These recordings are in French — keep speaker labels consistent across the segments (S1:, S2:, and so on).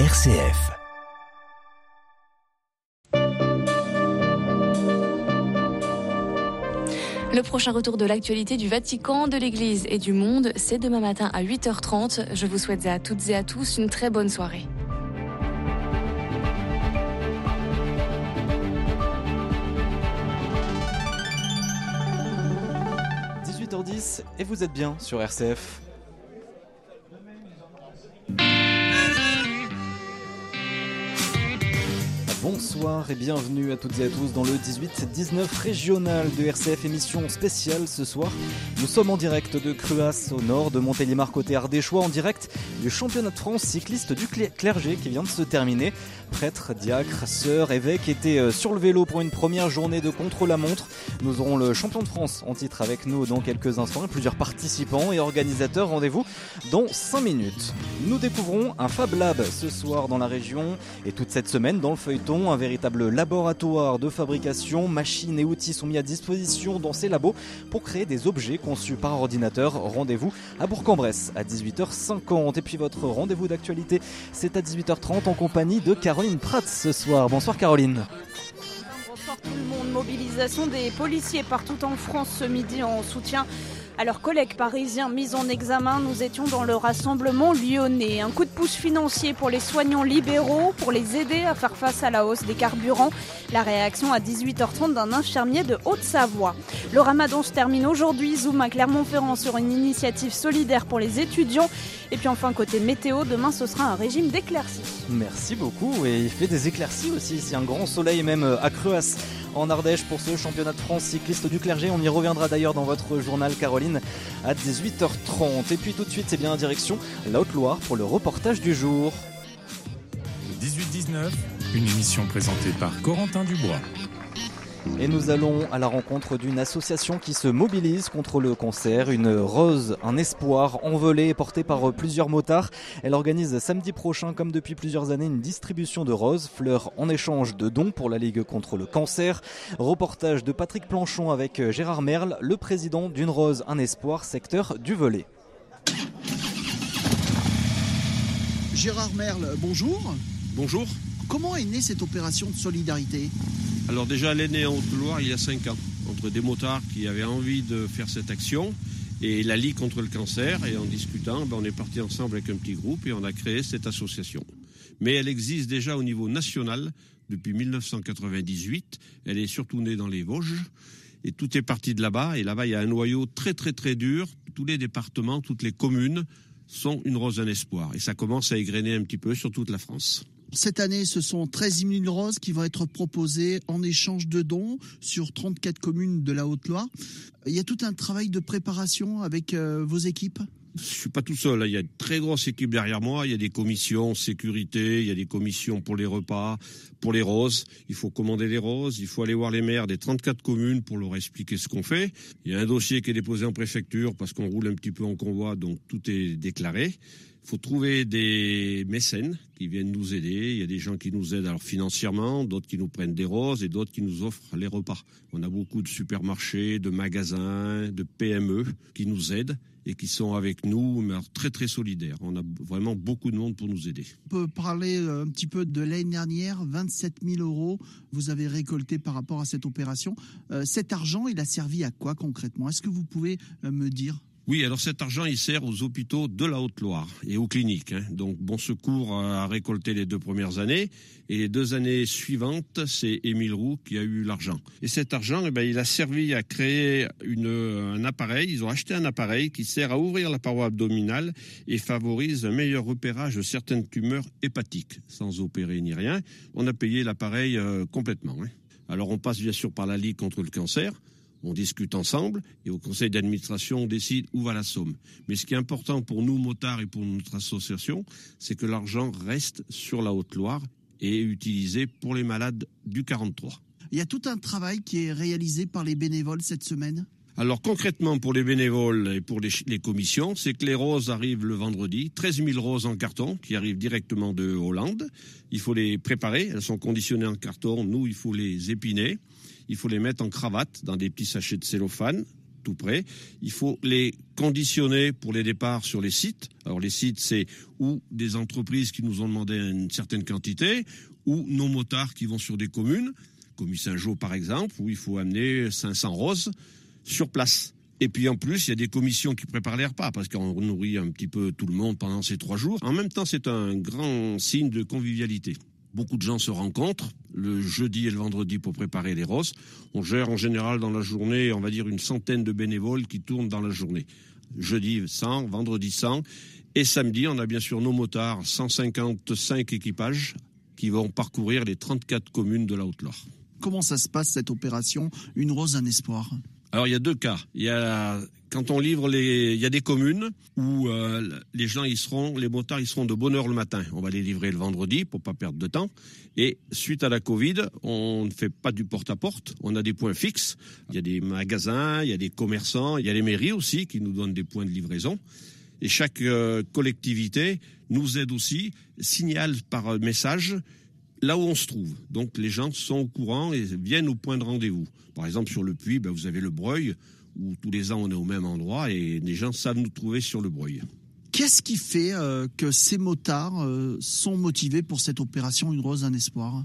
S1: RCF.
S2: Le prochain retour de l'actualité du Vatican, de l'Église et du monde, c'est demain matin à 8h30. Je vous souhaite à toutes et à tous une très bonne soirée.
S3: et vous êtes bien sur RCF. Bonsoir et bienvenue à toutes et à tous dans le 18-19 régional de RCF émission spéciale ce soir. Nous sommes en direct de Cruas au nord de Montélimar côté Ardéchois en direct du championnat de France cycliste du clergé qui vient de se terminer. Prêtres, diacres, sœurs, évêques étaient euh, sur le vélo pour une première journée de contre-la-montre. Nous aurons le champion de France en titre avec nous dans quelques instants et plusieurs participants et organisateurs. Rendez-vous dans 5 minutes. Nous découvrons un Fab Lab ce soir dans la région et toute cette semaine dans le feuilleton un véritable laboratoire de fabrication. Machines et outils sont mis à disposition dans ces labos pour créer des objets conçus par ordinateur. Rendez-vous à Bourg-en-Bresse à 18h50. Et puis votre rendez-vous d'actualité, c'est à 18h30 en compagnie de Caroline Prats ce soir. Bonsoir Caroline.
S4: Bonsoir tout le monde. Mobilisation des policiers partout en France ce midi en soutien à leurs collègues parisiens mis en examen, nous étions dans le rassemblement lyonnais. Un coup de pouce financier pour les soignants libéraux, pour les aider à faire face à la hausse des carburants. La réaction à 18h30 d'un infirmier de Haute-Savoie. Le ramadan se termine aujourd'hui. Zoom à Clermont-Ferrand sur une initiative solidaire pour les étudiants. Et puis enfin, côté météo, demain ce sera un régime d'éclaircies.
S3: Merci beaucoup. Et il fait des éclaircies aussi. C'est un grand soleil même à Cruas en Ardèche pour ce championnat de France cycliste du clergé. On y reviendra d'ailleurs dans votre journal Caroline à 18h30. Et puis tout de suite, c'est bien en direction la Haute-Loire pour le reportage du jour.
S5: 18-19, une émission présentée par Corentin Dubois.
S3: Et nous allons à la rencontre d'une association qui se mobilise contre le cancer, une rose, un espoir envolé porté par plusieurs motards. Elle organise samedi prochain, comme depuis plusieurs années, une distribution de roses, fleurs en échange de dons pour la Ligue contre le cancer. Reportage de Patrick Planchon avec Gérard Merle, le président d'une rose, un espoir, secteur du volet.
S6: Gérard Merle, bonjour.
S7: Bonjour.
S6: Comment est née cette opération de solidarité
S7: Alors déjà, elle est née en Haute-Loire il y a 5 ans, entre des motards qui avaient envie de faire cette action et la Ligue contre le cancer. Et en discutant, ben, on est parti ensemble avec un petit groupe et on a créé cette association. Mais elle existe déjà au niveau national depuis 1998. Elle est surtout née dans les Vosges. Et tout est parti de là-bas. Et là-bas, il y a un noyau très très très dur. Tous les départements, toutes les communes sont une rose en espoir. Et ça commence à égrener un petit peu sur toute la France.
S6: Cette année, ce sont 13 000 roses qui vont être proposées en échange de dons sur 34 communes de la Haute-Loire. Il y a tout un travail de préparation avec euh, vos équipes?
S7: Je suis pas tout seul. Il y a une très grosse équipe derrière moi. Il y a des commissions sécurité, il y a des commissions pour les repas, pour les roses. Il faut commander les roses. Il faut aller voir les maires des 34 communes pour leur expliquer ce qu'on fait. Il y a un dossier qui est déposé en préfecture parce qu'on roule un petit peu en convoi, donc tout est déclaré. Il faut trouver des mécènes qui viennent nous aider. Il y a des gens qui nous aident alors financièrement, d'autres qui nous prennent des roses et d'autres qui nous offrent les repas. On a beaucoup de supermarchés, de magasins, de PME qui nous aident et qui sont avec nous, mais très très solidaires. On a vraiment beaucoup de monde pour nous aider.
S6: On peut parler euh, un petit peu de l'année dernière, 27 000 euros vous avez récolté par rapport à cette opération. Euh, cet argent, il a servi à quoi concrètement? Est-ce que vous pouvez euh, me dire?
S7: Oui, alors cet argent, il sert aux hôpitaux de la Haute-Loire et aux cliniques. Hein. Donc Bon Secours a récolté les deux premières années et les deux années suivantes, c'est Émile Roux qui a eu l'argent. Et cet argent, eh ben, il a servi à créer un appareil. Ils ont acheté un appareil qui sert à ouvrir la paroi abdominale et favorise un meilleur repérage de certaines tumeurs hépatiques, sans opérer ni rien. On a payé l'appareil euh, complètement. Hein. Alors on passe bien sûr par la Ligue contre le cancer on discute ensemble et au conseil d'administration, on décide où va la somme. Mais ce qui est important pour nous, motards, et pour notre association, c'est que l'argent reste sur la Haute-Loire et est utilisé pour les malades du 43.
S6: Il y a tout un travail qui est réalisé par les bénévoles cette semaine
S7: alors concrètement pour les bénévoles et pour les, commissions, c'est que les roses arrivent le vendredi, 13 000 roses en carton qui arrivent directement de Hollande. Il faut les préparer, elles sont conditionnées en carton, nous il faut les épiner. Il faut les mettre en cravate dans des petits sachets de cellophane, tout près. Il faut les conditionner pour les départs sur les sites. Alors les sites, c'est ou des entreprises qui nous ont demandé une certaine quantité, ou nos motards qui vont sur des communes, comme Saint-Jean par exemple, où il faut amener 500 roses sur place. Et puis en plus, il y a des commissions qui préparent les repas parce qu'on nourrit un petit peu tout le monde pendant ces trois jours. En même temps, c'est un grand signe de convivialité. Beaucoup de gens se rencontrent le jeudi et le vendredi pour préparer les roses. On gère en général dans la journée, on va dire une centaine de bénévoles qui tournent dans la journée. Jeudi 100, vendredi 100. Et samedi, on a bien sûr nos motards, 155 équipages qui vont parcourir les 34 communes de la Haute-Loire.
S6: Comment ça se passe cette opération? Une rose, un espoir?
S7: Alors il y a deux cas. Il y a quand on livre les, il y a des communes où euh, les gens y seront, les motards ils seront de bonne heure le matin. On va les livrer le vendredi pour pas perdre de temps. Et suite à la Covid, on ne fait pas du porte-à-porte. On a des points fixes. Il y a des magasins, il y a des commerçants, il y a les mairies aussi qui nous donnent des points de livraison. Et chaque euh, collectivité nous aide aussi, signale par message là où on se trouve. Donc les gens sont au courant et viennent au point de rendez-vous. Par exemple, sur le puits, ben, vous avez le Breuil, où tous les ans on est au même endroit et les gens savent nous trouver sur le Breuil.
S6: Qu'est-ce qui fait euh, que ces motards euh, sont motivés pour cette opération Une Rose, un Espoir?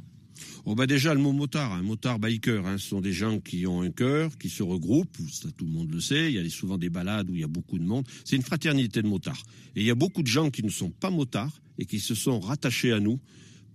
S7: Oh bah déjà le mot motard, un motard biker, hein, ce sont des gens qui ont un cœur, qui se regroupent, ça tout le monde le sait, il y a souvent des balades où il y a beaucoup de monde, c'est une fraternité de motards. Et il y a beaucoup de gens qui ne sont pas motards et qui se sont rattachés à nous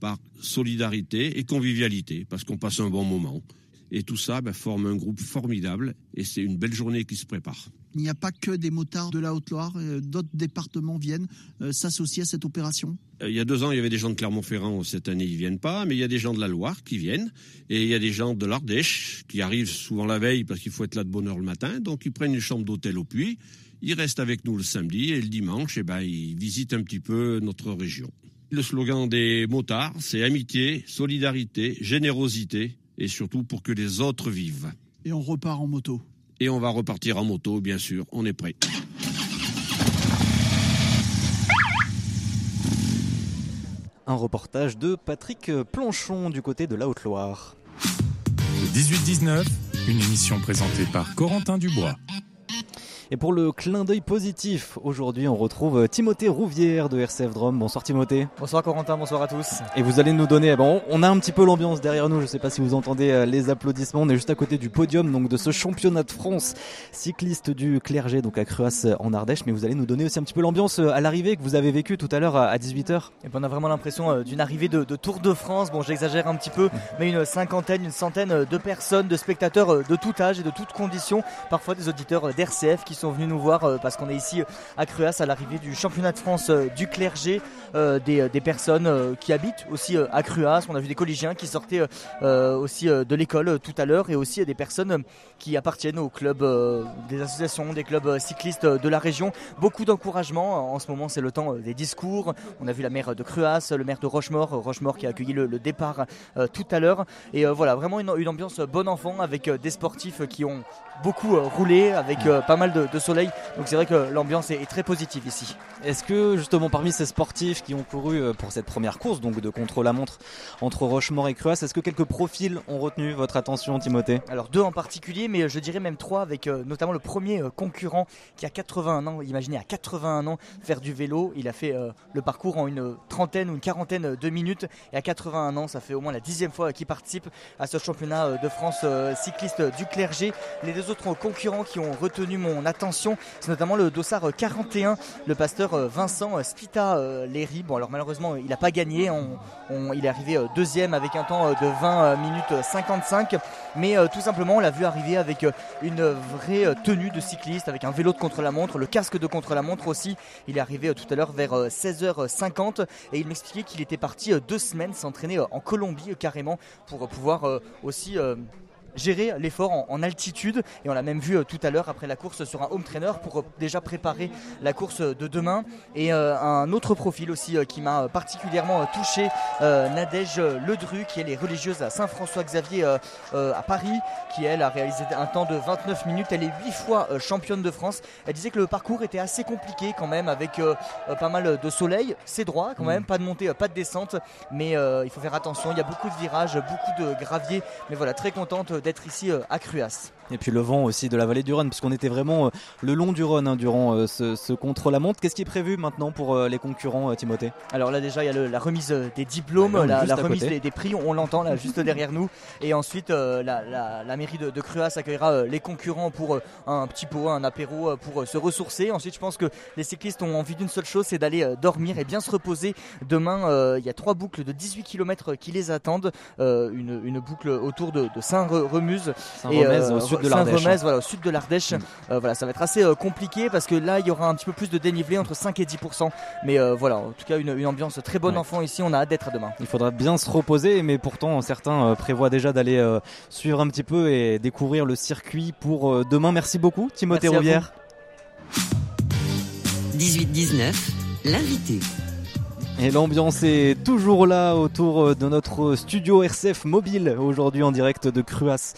S7: par solidarité et convivialité, parce qu'on passe un bon moment. Et tout ça ben, forme un groupe formidable et c'est une belle journée qui se prépare.
S6: Il n'y a pas que des motards de la Haute-Loire, euh, d'autres départements viennent euh, s'associer à cette opération?
S7: Euh, Il y a deux ans, il y avait des gens de Clermont-Ferrand, cette année ils viennent pas, mais il y a des gens de la Loire qui viennent et il y a des gens de l'Ardèche qui arrivent souvent la veille parce qu'il faut être là de bonne heure le matin, donc ils prennent une chambre d'hôtel au Puy, ils restent avec nous le samedi et le dimanche, et eh ben, ils visitent un petit peu notre région. Le slogan des motards, c'est amitié, solidarité, générosité et surtout pour que les autres vivent.
S6: Et on repart en moto.
S7: Et on va repartir en moto, bien sûr, on est prêt.
S3: Un reportage de Patrick Planchon du côté de la Haute-Loire.
S5: 18-19, une émission présentée par Corentin Dubois.
S3: Et pour le clin d'œil positif, aujourd'hui on retrouve Timothée Rouvière de RCF Drome. Bonsoir Timothée.
S1: Bonsoir Corentin, bonsoir à tous.
S3: Et vous allez nous donner, bon, on a un petit peu l'ambiance derrière nous, je ne sais pas si vous entendez euh, les applaudissements, on est juste à côté du podium donc de ce championnat de France cycliste du clergé donc à Cruas en Ardèche, mais vous allez nous donner aussi un petit peu l'ambiance euh, à l'arrivée que vous avez vécu tout à l'heure à 18h.
S1: Et ben on a vraiment l'impression euh, d'une arrivée de, Tour de France, bon j'exagère un petit peu, mais une cinquantaine, une centaine de personnes, de spectateurs de tout âge et de toutes conditions, parfois des auditeurs d'RCF qui sont venus nous voir euh, parce qu'on est ici à Cruas à l'arrivée du championnat de France euh, du clergé, euh, des, personnes qui habitent aussi à Cruas. On a vu des collégiens qui sortaient aussi de l'école tout à l'heure et aussi des personnes qui appartiennent au club des associations, des clubs cyclistes de la région. Beaucoup d'encouragement. En ce moment, c'est le temps des discours. On a vu la maire de Cruas, le maire de Rochemort, Rochemort qui a accueilli le, départ tout à l'heure. Et voilà, vraiment une, ambiance bon enfant avec des sportifs qui ont beaucoup roulé, avec pas mal de soleil donc c'est vrai que l'ambiance est, très positive ici.
S3: Est-ce que justement parmi ces sportifs qui ont couru euh, pour cette première course, donc de contre-la-montre entre Rochemort et Cruas, est-ce que quelques profils ont retenu votre attention, Timothée?
S1: Alors deux en particulier, mais je dirais même trois, avec euh, notamment le premier euh, concurrent qui a 81 ans. Imaginez à 81 ans faire du vélo. Il a fait le parcours en une trentaine ou une quarantaine de minutes. Et à 81 ans, ça fait au moins la dixième fois qu'il participe à ce championnat de France cycliste du clergé. Les deux autres concurrents qui ont retenu mon attention, c'est notamment le dossard 41, le pasteur Vincent Spita Léry. Bon, alors malheureusement, il n'a pas gagné. il est arrivé deuxième avec un temps de 20 minutes 55. Mais tout simplement, on l'a vu arriver avec une vraie tenue de cycliste, avec un vélo de contre-la-montre, le casque de contre-la-montre aussi. Il est arrivé tout à l'heure vers 16h50 et il m'expliquait qu'il était parti deux semaines s'entraîner en Colombie carrément pour pouvoir aussi gérer l'effort en, altitude. Et on l'a même vu euh, tout à l'heure après la course sur un home trainer pour euh, déjà préparer la course de demain. Et euh, un autre profil aussi qui m'a particulièrement touché, Nadège Ledru, qui est les religieuse à Saint-François-Xavier à Paris, qui elle a réalisé un temps de 29 minutes. Elle est 8 fois championne de France. Elle disait que le parcours était assez compliqué quand même avec pas mal de soleil. C'est droit quand même, mm. pas de montée, pas de descente. Mais il faut faire attention. Il y a beaucoup de virages, beaucoup de graviers. Mais voilà, très contente d'être ici à Cruas.
S3: Et puis le vent aussi de la vallée du Rhône, puisqu'on était vraiment le long du Rhône hein, durant ce, ce contre-la-montre. Qu'est-ce qui est prévu maintenant pour les concurrents, Timothée?
S1: Alors là déjà, il y a la remise des diplômes, la, remise des, prix, on, l'entend là juste derrière nous. Et ensuite, la, mairie de, de Cruas accueillera les concurrents pour un petit pot, un apéro, pour se ressourcer. Ensuite, je pense que les cyclistes ont envie d'une seule chose, c'est d'aller dormir et bien se reposer. Demain, il y a trois boucles de 18 km qui les attendent. Une, boucle autour de, Saint-Remuse.
S3: et au sud de l'Ardèche.
S1: Hein. Voilà, au sud de l'Ardèche. Euh, voilà, ça va être assez euh, compliqué parce que là, il y aura un petit peu plus de dénivelé entre 5 et 10%. Mais euh, voilà, en tout cas, une, ambiance très bonne enfant ici. On a hâte d'être demain.
S3: Il faudra bien se reposer, mais pourtant, certains prévoient déjà d'aller suivre un petit peu et découvrir le circuit pour demain. Merci beaucoup, Timothée Rouvière.
S8: 18-19, l'invité.
S3: Et l'ambiance est toujours là autour de notre studio RCF mobile aujourd'hui en direct de Cruas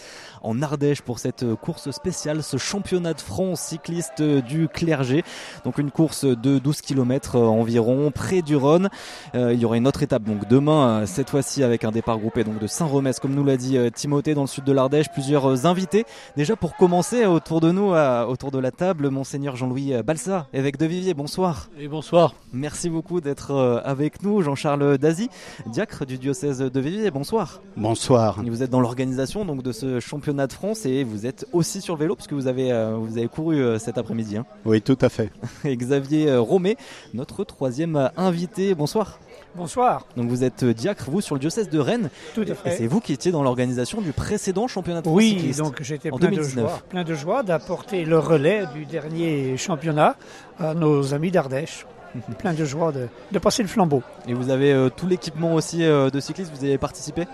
S3: en Ardèche pour cette course spéciale, ce championnat de France cycliste du clergé. Donc une course de 12 km environ près du Rhône. Euh, il y aura une autre étape donc demain, cette fois-ci avec un départ groupé donc de Saint-Romès, comme nous l'a dit euh, Timothée dans le sud de l'Ardèche. Plusieurs invités. Déjà pour commencer autour de nous, autour de la table, monseigneur Jean-Louis Balsa, évêque de Vivier. Bonsoir.
S9: Et bonsoir.
S3: Merci beaucoup d'être euh, avec nous, Jean-Charles Dazy, diacre du diocèse de Vivier. Bonsoir.
S10: Bonsoir.
S3: Vous êtes dans l'organisation donc de ce championnat de France et vous êtes aussi sur le vélo puisque vous avez, euh, vous avez couru euh, cet après-midi. Hein.
S10: Oui, tout à fait.
S3: et Xavier euh, Romé, notre troisième invité. Bonsoir.
S11: Bonsoir.
S3: Donc vous êtes diacre, vous, sur le diocèse de Rennes.
S11: Tout à fait.
S3: Et c'est vous qui étiez dans l'organisation du précédent championnat de France
S11: Oui, donc j'étais plein, de joie, plein de joie d'apporter le relais du dernier championnat à nos amis d'Ardèche. plein de joie de, passer le flambeau.
S3: Et vous avez tout l'équipement aussi de cyclistes, vous avez participé?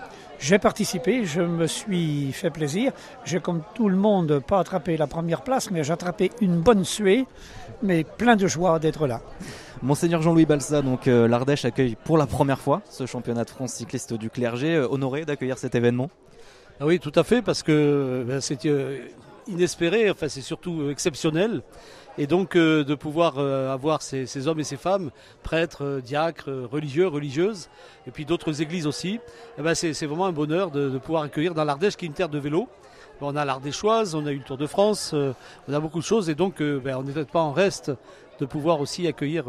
S11: J'ai participé, je me suis fait plaisir. J'ai, comme tout le monde, pas attrapé la première place, mais j'ai attrapé une bonne suée, mais plein de joie d'être là.
S3: Monseigneur Jean-Louis Balsa, donc euh, l'Ardèche accueille pour la première fois ce championnat de France cycliste du clergé. Euh, honoré d'accueillir cet événement
S9: ah Oui, tout à fait, parce que ben, c'est euh, inespéré, enfin c'est surtout exceptionnel et donc euh, de pouvoir euh, avoir ces, hommes et ces femmes, prêtres, euh, diacres, religieux, religieuses, et puis d'autres églises aussi, eh ben c'est vraiment un bonheur de, pouvoir accueillir dans l'Ardèche qui est une terre de vélo. On a l'Ardéchoise, on a eu le Tour de France, on a beaucoup de choses et donc ben, on n'est peut-être pas en reste de pouvoir aussi accueillir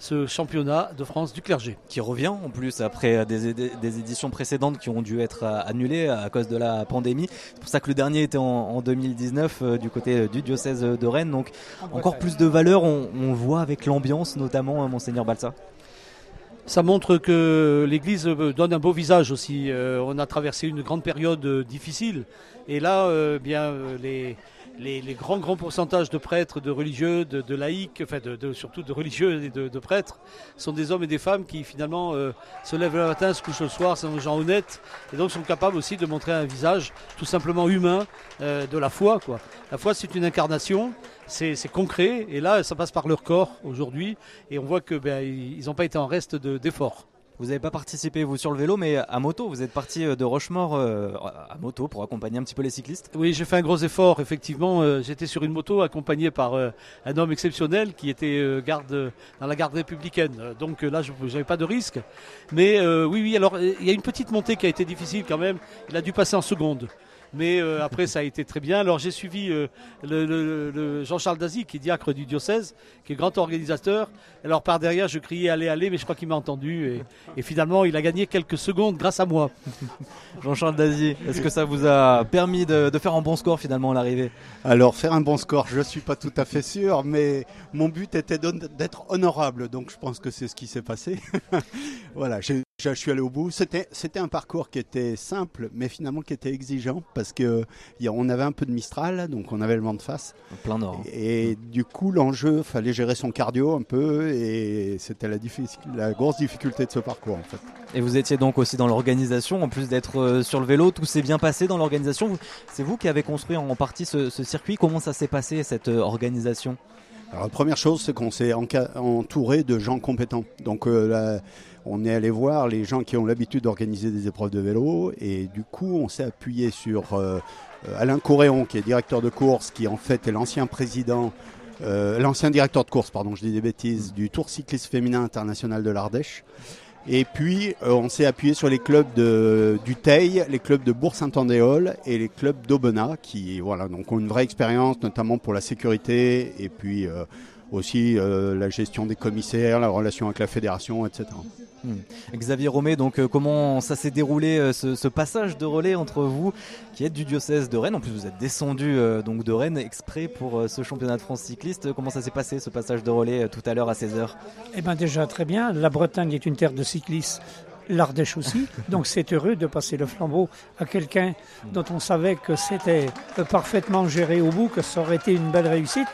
S9: ce championnat de France du clergé.
S3: Qui revient en plus après des, éditions précédentes qui ont dû être annulées à cause de la pandémie. C'est pour ça que le dernier était en, 2019 euh, du côté du diocèse de Rennes. Donc encore plus de valeur, on, voit avec l'ambiance notamment, hein, monseigneur Balsa.
S9: Ça montre que l'Église euh, donne un beau visage aussi. Euh, on a traversé une grande période difficile et là, bien les les, grands grands pourcentages de prêtres, de religieux, de, laïcs, enfin de, surtout de religieux et de, prêtres, sont des hommes et des femmes qui finalement euh, se lèvent le matin, se couchent le soir, sont des gens honnêtes et donc sont capables aussi de montrer un visage tout simplement humain euh, de la foi. Quoi. La foi c'est une incarnation, c'est concret et là ça passe par leur corps aujourd'hui et on voit que ben, ils n'ont pas été en reste d'efforts.
S3: Vous n'avez pas participé vous sur le vélo, mais à moto. Vous êtes parti euh, de Rochemort euh, à moto pour accompagner un petit peu les cyclistes.
S9: Oui, j'ai fait un gros effort. Effectivement, euh, j'étais sur une moto accompagné par un homme exceptionnel qui était garde dans la garde républicaine. Donc là, je n'avais pas de risque. Mais oui, oui. Alors, il y a une petite montée qui a été difficile quand même. Il a dû passer en seconde mais euh, après ça a été très bien. Alors j'ai suivi euh, le, Jean-Charles Dazy, qui est diacre du diocèse, qui est grand organisateur. Alors par derrière, je criais allez, allez, mais je crois qu'il m'a entendu. Et, finalement, il a gagné quelques secondes grâce à moi.
S3: Jean-Charles Dazy, est-ce que ça vous a permis de, faire un bon score finalement à l'arrivée?
S10: Alors faire un bon score, je ne suis pas tout à fait sûr, mais mon but était d'être honorable. Donc je pense que c'est ce qui s'est passé. voilà, je suis allé au bout. C'était, c'était un parcours qui était simple, mais finalement qui était exigeant parce que on avait un peu de Mistral, donc on avait le vent de face.
S3: plein nord.
S10: Et, du coup, l'enjeu, fallait gérer son cardio un peu, et c'était la, la grosse difficulté de ce parcours en fait.
S3: Et vous étiez donc aussi dans l'organisation, en plus d'être euh, sur le vélo, tout s'est bien passé dans l'organisation. C'est vous qui avez construit en partie ce, circuit. Comment ça s'est passé cette euh, organisation?
S10: Alors, la première chose, c'est qu'on s'est entouré de gens compétents. Donc, euh, la, on est allé voir les gens qui ont l'habitude d'organiser des épreuves de vélo et du coup on s'est appuyé sur euh, Alain Couréon qui est directeur de course, qui en fait est l'ancien président, euh, l'ancien directeur de course, pardon, je dis des bêtises, du Tour cycliste féminin international de l'Ardèche. Et puis, euh, on s'est appuyé sur les clubs du Teil, les clubs de Bourg-Saint-Andéol et les clubs d'Aubenas, qui voilà, donc ont une vraie expérience, notamment pour la sécurité et puis euh, aussi euh, la gestion des commissaires, la relation avec la fédération, etc.
S3: Hmm. Xavier Romé, donc euh, comment ça s'est déroulé euh, ce, ce passage de relais entre vous qui êtes du diocèse de Rennes En plus, vous êtes descendu euh, donc de Rennes exprès pour ce championnat de France cycliste. Comment ça s'est passé ce passage de relais tout à l'heure à 16h
S11: Eh bien déjà très bien. La Bretagne est une terre de cyclistes. L'Ardèche aussi. Donc c'est heureux de passer le flambeau à quelqu'un dont on savait que c'était parfaitement géré au bout, que ça aurait été une belle réussite.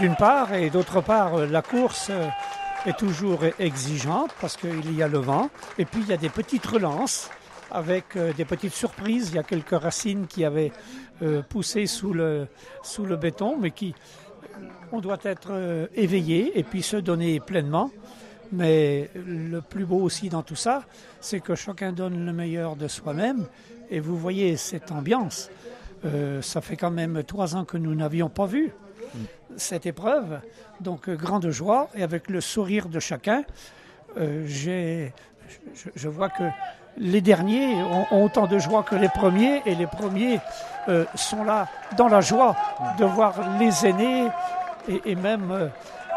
S11: D'une part, et d'autre part, la course est toujours exigeante parce qu'il y a le vent. Et puis il y a des petites relances avec euh, des petites surprises. Il y a quelques racines qui avaient euh, poussé sous le, béton, mais qui, on doit être euh, éveillé et puis se donner pleinement. Mais le plus beau aussi dans tout ça, c'est que chacun donne le meilleur de soi-même. Et vous voyez cette ambiance. Ça fait quand même trois ans que nous n'avions pas vu cette épreuve. Donc, euh, grande joie. Et avec le sourire de chacun, euh, je, vois que les derniers ont, autant de joie que les premiers. Et les premiers euh, sont là dans la joie de voir les aînés et, même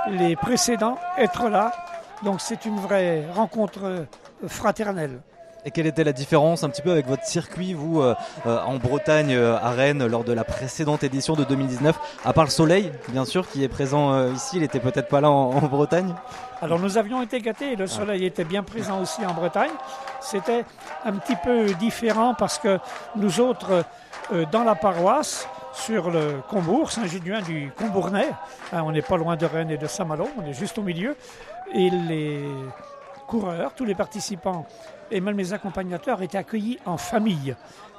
S11: les précédents être là. Donc, c'est une vraie rencontre fraternelle.
S3: Et quelle était la différence un petit peu avec votre circuit, vous, euh, euh, en Bretagne, euh, à Rennes, lors de la précédente édition de 2019 À part le soleil, bien sûr, qui est présent ici, il était peut-être pas là en, en Bretagne.
S11: Alors nous avions été gâtés, le soleil était bien présent aussi en Bretagne. C'était un petit peu différent parce que nous autres, dans la paroisse, sur le Combourg, Saint-Géduin du Combournais, hein, on n'est pas loin de Rennes et de Saint-Malo, on est juste au milieu, et les coureurs, tous les participants et même les accompagnateurs étaient accueillis en famille.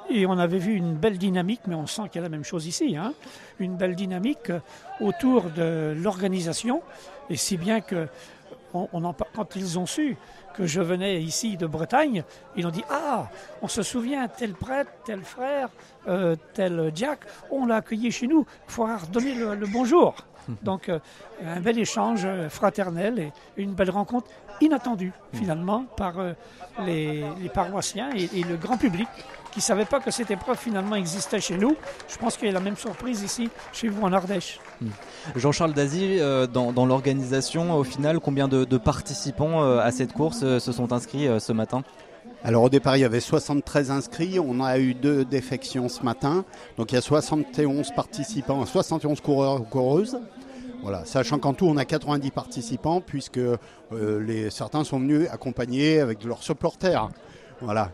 S11: Et on avait vu une belle dynamique, mais on sent qu'il y a la même chose ici, hein, une belle dynamique euh, autour de l'organisation, et si bien que quand ils ont su que je venais ici de Bretagne, ils ont dit Ah, on se souvient, tel prêtre, tel frère, euh, tel Jack, on l'a accueilli chez nous, il faudra redonner le bonjour. Donc, euh, un bel échange fraternel et une belle rencontre inattendue, finalement, par euh, les, les paroissiens et, et le grand public qui ne savait pas que cette épreuve finalement existait chez nous. Je pense qu'il y a la même surprise ici, chez vous en Ardèche.
S3: Jean-Charles Dazy, euh, dans, dans l'organisation, au final, combien de, de participants à cette course se sont inscrits ce matin?
S10: Alors au départ, il y avait 73 inscrits. On a eu deux défections ce matin. Donc il y a 71 participants, 71 coureurs ou coureuses. Voilà, sachant qu'en tout, on a 90 participants, puisque euh, les, certains sont venus accompagnés avec leurs supporters. Voilà.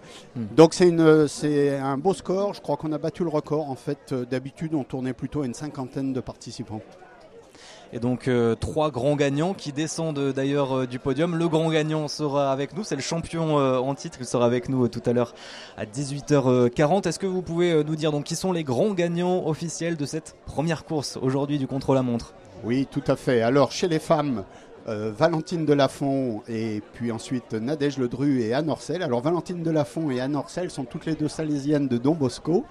S10: Donc c'est une, c'est un beau score. Je crois qu'on a battu le record. En fait, Euh, d'habitude, on tournait plutôt à une cinquantaine de participants.
S3: Et donc euh, trois grands gagnants qui descendent euh, d'ailleurs euh, du podium. Le grand gagnant sera avec nous, c'est le champion en titre, il sera avec nous tout à l'heure à 18h40. Est-ce que vous pouvez nous dire donc qui sont les grands gagnants officiels de cette première course aujourd'hui du contre-la-montre
S10: Oui, tout à fait. Alors, chez les femmes, Valentine Delafont et puis ensuite Nadège Ledru et Anne Orcel. Alors, Valentine Delafont et Anne Orcel sont toutes les deux salésiennes de Don Bosco.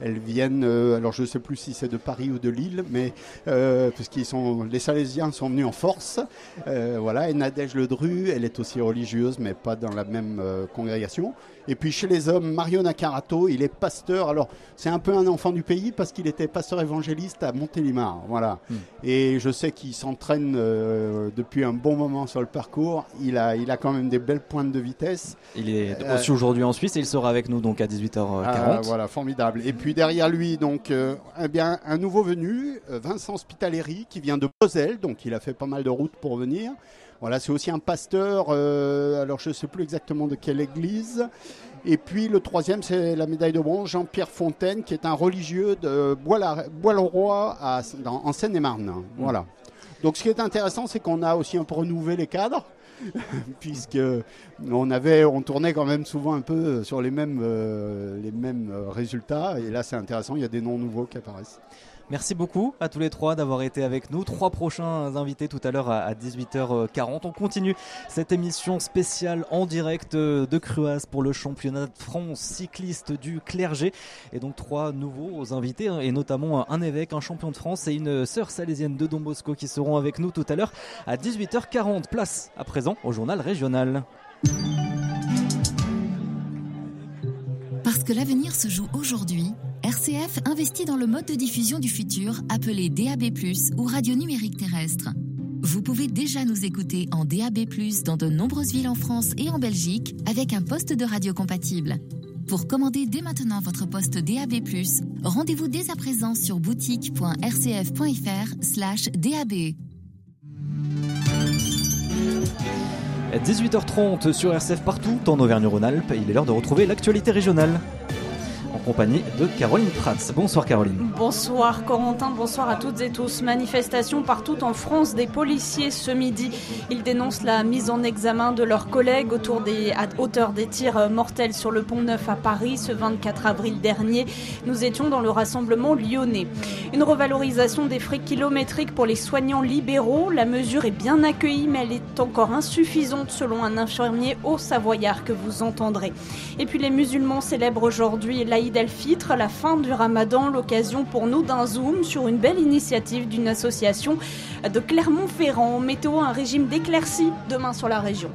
S10: Elles viennent, euh, alors je ne sais plus si c'est de Paris ou de Lille, mais euh, parce qu'ils sont, les Salésiens sont venus en force. Euh, voilà, et Nadège Ledru, elle est aussi religieuse, mais pas dans la même congrégation. Et puis chez les hommes, Mario Nakarato, il est pasteur. Alors c'est un peu un enfant du pays parce qu'il était pasteur évangéliste à Montélimar. Voilà. Et je sais qu'il s'entraîne euh, depuis un bon moment sur le parcours. Il a, il a quand même des belles pointes de vitesse.
S3: Il est
S10: Euh,
S3: aussi aujourd'hui en Suisse et il sera avec nous donc à 18h40.
S10: ah, voilà, formidable. Et puis derrière lui, donc, euh, eh bien, un nouveau venu, euh, Vincent Spitaleri, qui vient de Moselle, donc il a fait pas mal de routes pour venir. Voilà, c'est aussi un pasteur, euh, alors je ne sais plus exactement de quelle église. Et puis le troisième, c'est la médaille de bronze, Jean-Pierre Fontaine, qui est un religieux de Bois-le-Roi en Seine-et-Marne. Voilà. Donc ce qui est intéressant, c'est qu'on a aussi un peu renouvelé les cadres, puisque on avait, on tournait quand même souvent un peu sur les mêmes, euh, les mêmes euh, résultats. Et là, c'est intéressant, il y a des noms nouveaux qui apparaissent.
S3: Merci beaucoup à tous les trois d'avoir été avec nous. Trois prochains invités tout à l'heure à 18h40. On continue cette émission spéciale en direct de Cruas pour le championnat de France cycliste du clergé. Et donc trois nouveaux invités, hein, et notamment un évêque, un champion de France et une sœur salésienne de Don Bosco qui seront avec nous tout à l'heure à 18h40. Place à présent au journal régional.
S12: Parce que l'avenir se joue aujourd'hui, RCF investit dans le mode de diffusion du futur appelé DAB+, ou radio numérique terrestre. Vous pouvez déjà nous écouter en DAB+, dans de nombreuses villes en France et en Belgique, avec un poste de radio compatible. Pour commander dès maintenant votre poste DAB+, rendez-vous dès à présent sur boutique.rcf.fr DAB.
S3: 18h30 sur RCF partout en Auvergne-Rhône-Alpes, il est l'heure de retrouver l'actualité régionale compagnie de Caroline Pratz. Bonsoir Caroline.
S4: Bonsoir Corentin, bonsoir à toutes et tous. Manifestation partout en France des policiers ce midi. Ils dénoncent la mise en examen de leurs collègues autour des, à hauteur des tirs mortels sur le pont Neuf à Paris ce 24 avril dernier. Nous étions dans le rassemblement lyonnais. Une revalorisation des frais kilométriques pour les soignants libéraux. La mesure est bien accueillie mais elle est encore insuffisante selon un infirmier au Savoyard que vous entendrez. Et puis les musulmans célèbrent aujourd'hui l'Aïd Delphitre, la fin du ramadan, l'occasion pour nous d'un zoom sur une belle initiative d'une association de Clermont-Ferrand. Météo, un régime d'éclaircie demain sur la région.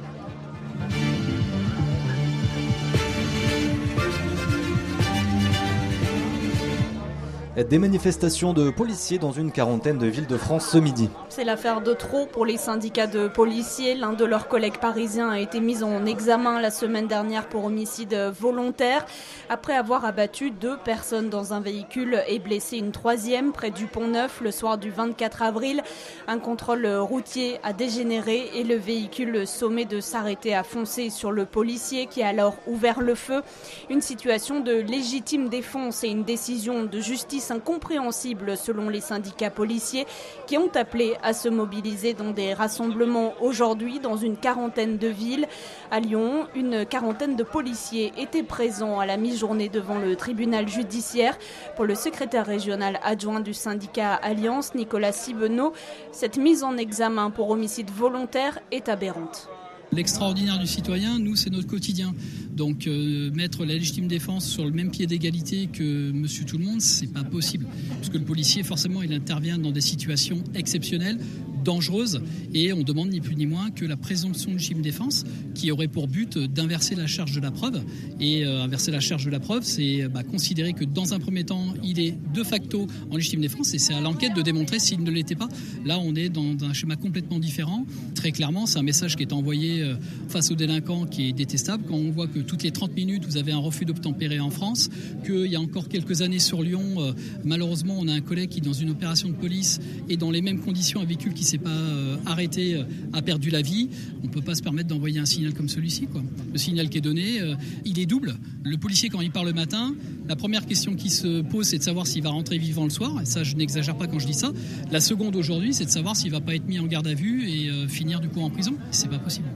S3: Des manifestations de policiers dans une quarantaine de villes de France ce midi.
S4: C'est l'affaire de trop pour les syndicats de policiers. L'un de leurs collègues parisiens a été mis en examen la semaine dernière pour homicide volontaire après avoir abattu deux personnes dans un véhicule et blessé une troisième près du Pont Neuf le soir du 24 avril. Un contrôle routier a dégénéré et le véhicule sommé de s'arrêter a foncé sur le policier qui a alors ouvert le feu. Une situation de légitime défense et une décision de justice incompréhensible selon les syndicats policiers qui ont appelé à se mobiliser dans des rassemblements aujourd'hui dans une quarantaine de villes. À Lyon, une quarantaine de policiers étaient présents à la mi-journée devant le tribunal judiciaire. Pour le secrétaire régional adjoint du syndicat Alliance, Nicolas Sibenot, cette mise en examen pour homicide volontaire est aberrante.
S13: L'extraordinaire du citoyen, nous, c'est notre quotidien. Donc euh, mettre la légitime défense sur le même pied d'égalité que Monsieur Tout le Monde, c'est pas possible, parce que le policier, forcément, il intervient dans des situations exceptionnelles dangereuse et on demande ni plus ni moins que la présomption de légitime défense qui aurait pour but d'inverser la charge de la preuve. Et euh, inverser la charge de la preuve, c'est bah, considérer que dans un premier temps, il est de facto en légitime défense et c'est à l'enquête de démontrer s'il ne l'était pas. Là, on est dans, un schéma complètement différent. Très clairement, c'est un message qui est envoyé euh, face aux délinquants qui est détestable. Quand on voit que toutes les 30 minutes, vous avez un refus d'obtempérer en France, qu'il y a encore quelques années sur Lyon, euh, malheureusement, on a un collègue qui, dans une opération de police, est dans les mêmes conditions, un véhicule qui s'est pas euh, arrêté, euh, a perdu la vie, on ne peut pas se permettre d'envoyer un signal comme celui-ci. Le signal qui est donné, euh, il est double. Le policier, quand il part le matin, la première question qui se pose, c'est de savoir s'il va rentrer vivant le soir. Et ça, je n'exagère pas quand je dis ça. La seconde aujourd'hui, c'est de savoir s'il va pas être mis en garde à vue et finir du coup en prison. C'est pas possible